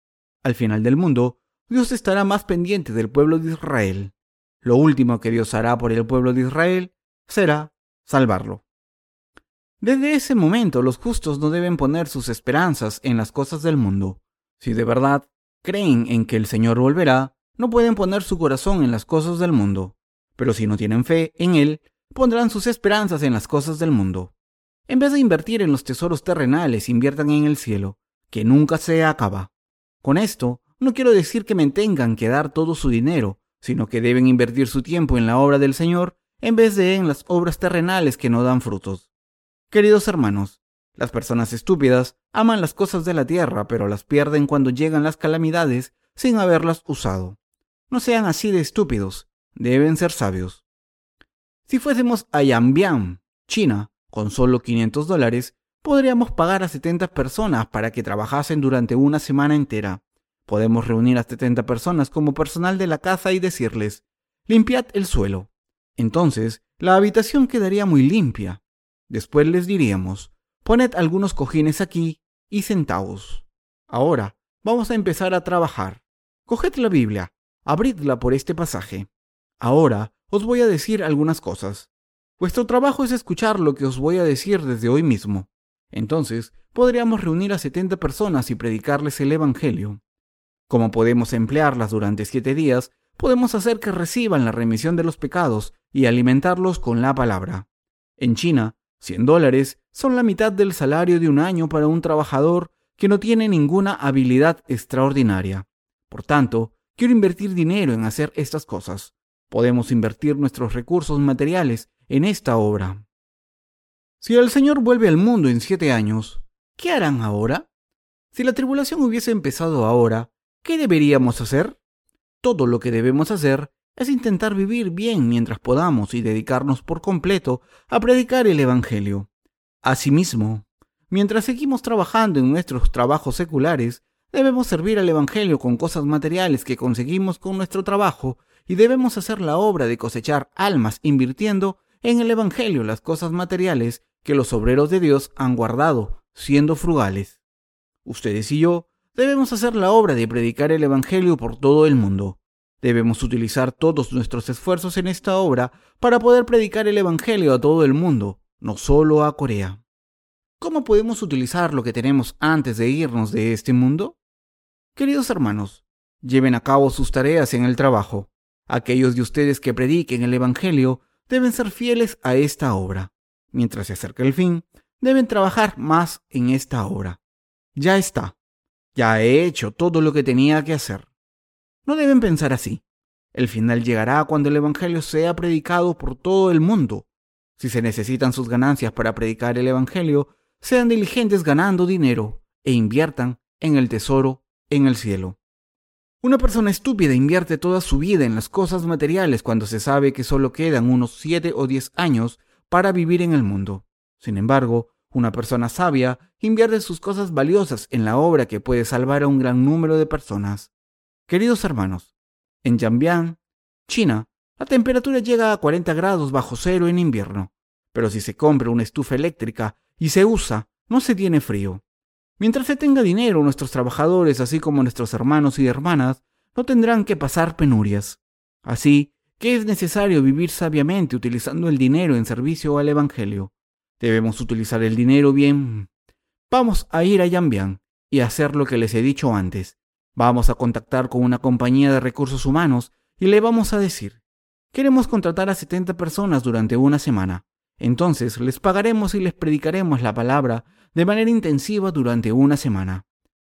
Al final del mundo, Dios estará más pendiente del pueblo de Israel. Lo último que Dios hará por el pueblo de Israel será salvarlo. Desde ese momento los justos no deben poner sus esperanzas en las cosas del mundo. Si de verdad creen en que el Señor volverá, no pueden poner su corazón en las cosas del mundo. Pero si no tienen fe en Él, pondrán sus esperanzas en las cosas del mundo. En vez de invertir en los tesoros terrenales, inviertan en el cielo, que nunca se acaba. Con esto, no quiero decir que me tengan que dar todo su dinero, sino que deben invertir su tiempo en la obra del Señor en vez de en las obras terrenales que no dan frutos. Queridos hermanos, las personas estúpidas aman las cosas de la tierra, pero las pierden cuando llegan las calamidades sin haberlas usado. No sean así de estúpidos, deben ser sabios. Si fuésemos a Yambian, China, con solo 500 dólares, podríamos pagar a 70 personas para que trabajasen durante una semana entera. Podemos reunir a 70 personas como personal de la casa y decirles, limpiad el suelo. Entonces, la habitación quedaría muy limpia. Después les diríamos, poned algunos cojines aquí y sentaos. Ahora vamos a empezar a trabajar. Coged la Biblia, abridla por este pasaje. Ahora os voy a decir algunas cosas. Vuestro trabajo es escuchar lo que os voy a decir desde hoy mismo. Entonces, podríamos reunir a 70 personas y predicarles el Evangelio. Como podemos emplearlas durante siete días, podemos hacer que reciban la remisión de los pecados y alimentarlos con la palabra. En China, 100 dólares son la mitad del salario de un año para un trabajador que no tiene ninguna habilidad extraordinaria. Por tanto, quiero invertir dinero en hacer estas cosas. Podemos invertir nuestros recursos materiales en esta obra. Si el Señor vuelve al mundo en siete años, ¿qué harán ahora? Si la tribulación hubiese empezado ahora, ¿qué deberíamos hacer? Todo lo que debemos hacer es intentar vivir bien mientras podamos y dedicarnos por completo a predicar el Evangelio. Asimismo, mientras seguimos trabajando en nuestros trabajos seculares, debemos servir al Evangelio con cosas materiales que conseguimos con nuestro trabajo y debemos hacer la obra de cosechar almas invirtiendo en el Evangelio las cosas materiales que los obreros de Dios han guardado, siendo frugales. Ustedes y yo debemos hacer la obra de predicar el Evangelio por todo el mundo. Debemos utilizar todos nuestros esfuerzos en esta obra para poder predicar el Evangelio a todo el mundo, no solo a Corea. ¿Cómo podemos utilizar lo que tenemos antes de irnos de este mundo? Queridos hermanos, lleven a cabo sus tareas en el trabajo. Aquellos de ustedes que prediquen el Evangelio deben ser fieles a esta obra. Mientras se acerca el fin, deben trabajar más en esta obra. Ya está. Ya he hecho todo lo que tenía que hacer. No deben pensar así. El final llegará cuando el Evangelio sea predicado por todo el mundo. Si se necesitan sus ganancias para predicar el Evangelio, sean diligentes ganando dinero e inviertan en el tesoro en el cielo. Una persona estúpida invierte toda su vida en las cosas materiales cuando se sabe que solo quedan unos siete o diez años para vivir en el mundo. Sin embargo, una persona sabia invierte sus cosas valiosas en la obra que puede salvar a un gran número de personas. Queridos hermanos, en Yambian, China, la temperatura llega a 40 grados bajo cero en invierno, pero si se compra una estufa eléctrica y se usa, no se tiene frío. Mientras se tenga dinero, nuestros trabajadores, así como nuestros hermanos y hermanas, no tendrán que pasar penurias. Así que es necesario vivir sabiamente utilizando el dinero en servicio al Evangelio. Debemos utilizar el dinero bien. Vamos a ir a Yambian y hacer lo que les he dicho antes. Vamos a contactar con una compañía de recursos humanos y le vamos a decir, queremos contratar a 70 personas durante una semana. Entonces les pagaremos y les predicaremos la palabra de manera intensiva durante una semana.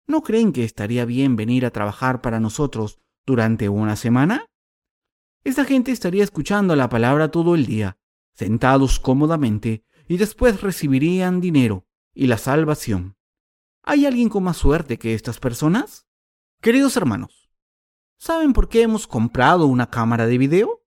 ¿No creen que estaría bien venir a trabajar para nosotros durante una semana? Esta gente estaría escuchando la palabra todo el día, sentados cómodamente, y después recibirían dinero y la salvación. ¿Hay alguien con más suerte que estas personas? Queridos hermanos, ¿saben por qué hemos comprado una cámara de video?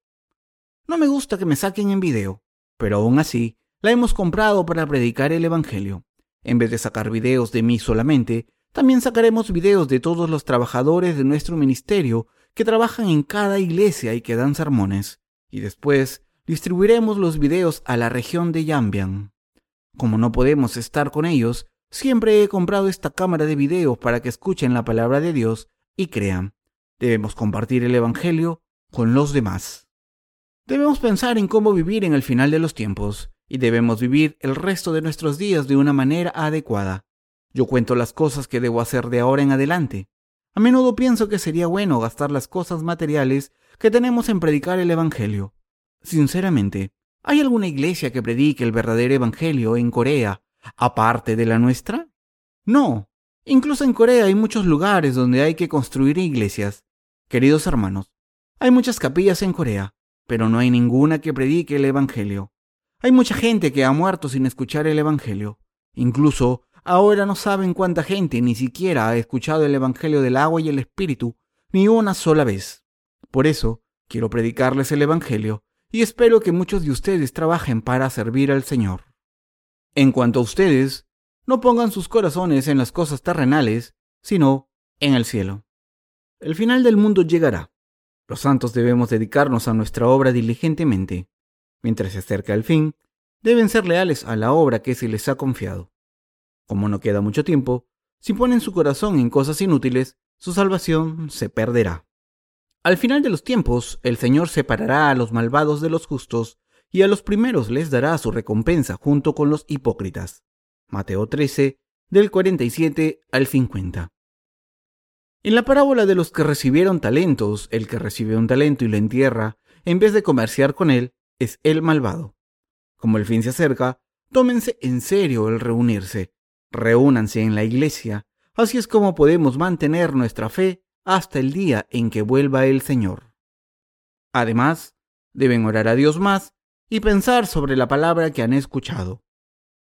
No me gusta que me saquen en video, pero aún así la hemos comprado para predicar el Evangelio. En vez de sacar videos de mí solamente, también sacaremos videos de todos los trabajadores de nuestro ministerio que trabajan en cada iglesia y que dan sermones. Y después distribuiremos los videos a la región de Yambian. Como no podemos estar con ellos, siempre he comprado esta cámara de videos para que escuchen la palabra de Dios y crean. Debemos compartir el Evangelio con los demás. Debemos pensar en cómo vivir en el final de los tiempos y debemos vivir el resto de nuestros días de una manera adecuada. Yo cuento las cosas que debo hacer de ahora en adelante. A menudo pienso que sería bueno gastar las cosas materiales que tenemos en predicar el Evangelio. Sinceramente, ¿hay alguna iglesia que predique el verdadero Evangelio en Corea, aparte de la nuestra? No. Incluso en Corea hay muchos lugares donde hay que construir iglesias. Queridos hermanos, hay muchas capillas en Corea, pero no hay ninguna que predique el Evangelio. Hay mucha gente que ha muerto sin escuchar el Evangelio. Incluso ahora no saben cuánta gente ni siquiera ha escuchado el Evangelio del agua y el Espíritu ni una sola vez. Por eso, quiero predicarles el Evangelio y espero que muchos de ustedes trabajen para servir al Señor. En cuanto a ustedes, no pongan sus corazones en las cosas terrenales, sino en el cielo. El final del mundo llegará. Los santos debemos dedicarnos a nuestra obra diligentemente. Mientras se acerca el fin, deben ser leales a la obra que se les ha confiado. Como no queda mucho tiempo, si ponen su corazón en cosas inútiles, su salvación se perderá. Al final de los tiempos, el Señor separará a los malvados de los justos, y a los primeros les dará su recompensa junto con los hipócritas. Mateo 13, del 47 al 50. En la parábola de los que recibieron talentos, el que recibe un talento y lo entierra, en vez de comerciar con él, es el malvado. Como el fin se acerca, tómense en serio el reunirse, reúnanse en la iglesia, así es como podemos mantener nuestra fe hasta el día en que vuelva el Señor. Además, deben orar a Dios más y pensar sobre la palabra que han escuchado.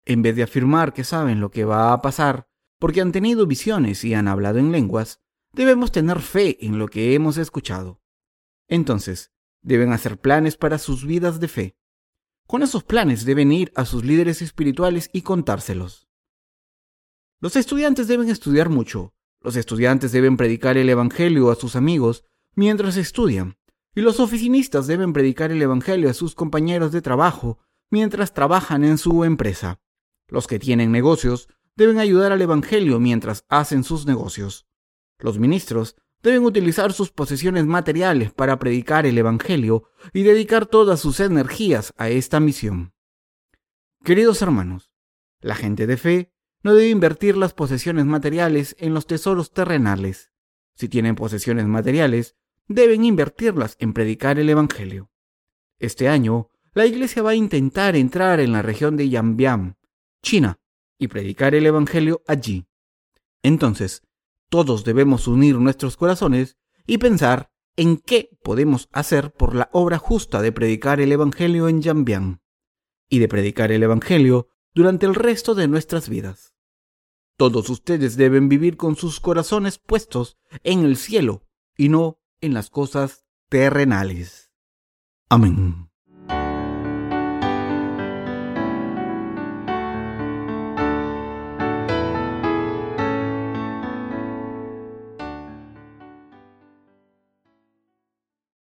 En vez de afirmar que saben lo que va a pasar, porque han tenido visiones y han hablado en lenguas, debemos tener fe en lo que hemos escuchado. Entonces, deben hacer planes para sus vidas de fe. Con esos planes deben ir a sus líderes espirituales y contárselos. Los estudiantes deben estudiar mucho. Los estudiantes deben predicar el Evangelio a sus amigos mientras estudian. Y los oficinistas deben predicar el Evangelio a sus compañeros de trabajo mientras trabajan en su empresa. Los que tienen negocios deben ayudar al Evangelio mientras hacen sus negocios. Los ministros deben utilizar sus posesiones materiales para predicar el Evangelio y dedicar todas sus energías a esta misión. Queridos hermanos, la gente de fe no debe invertir las posesiones materiales en los tesoros terrenales. Si tienen posesiones materiales, deben invertirlas en predicar el Evangelio. Este año, la Iglesia va a intentar entrar en la región de Yambiam, China, y predicar el Evangelio allí. Entonces, todos debemos unir nuestros corazones y pensar en qué podemos hacer por la obra justa de predicar el Evangelio en Yambián y de predicar el Evangelio durante el resto de nuestras vidas. Todos ustedes deben vivir con sus corazones puestos en el cielo y no en las cosas terrenales. Amén.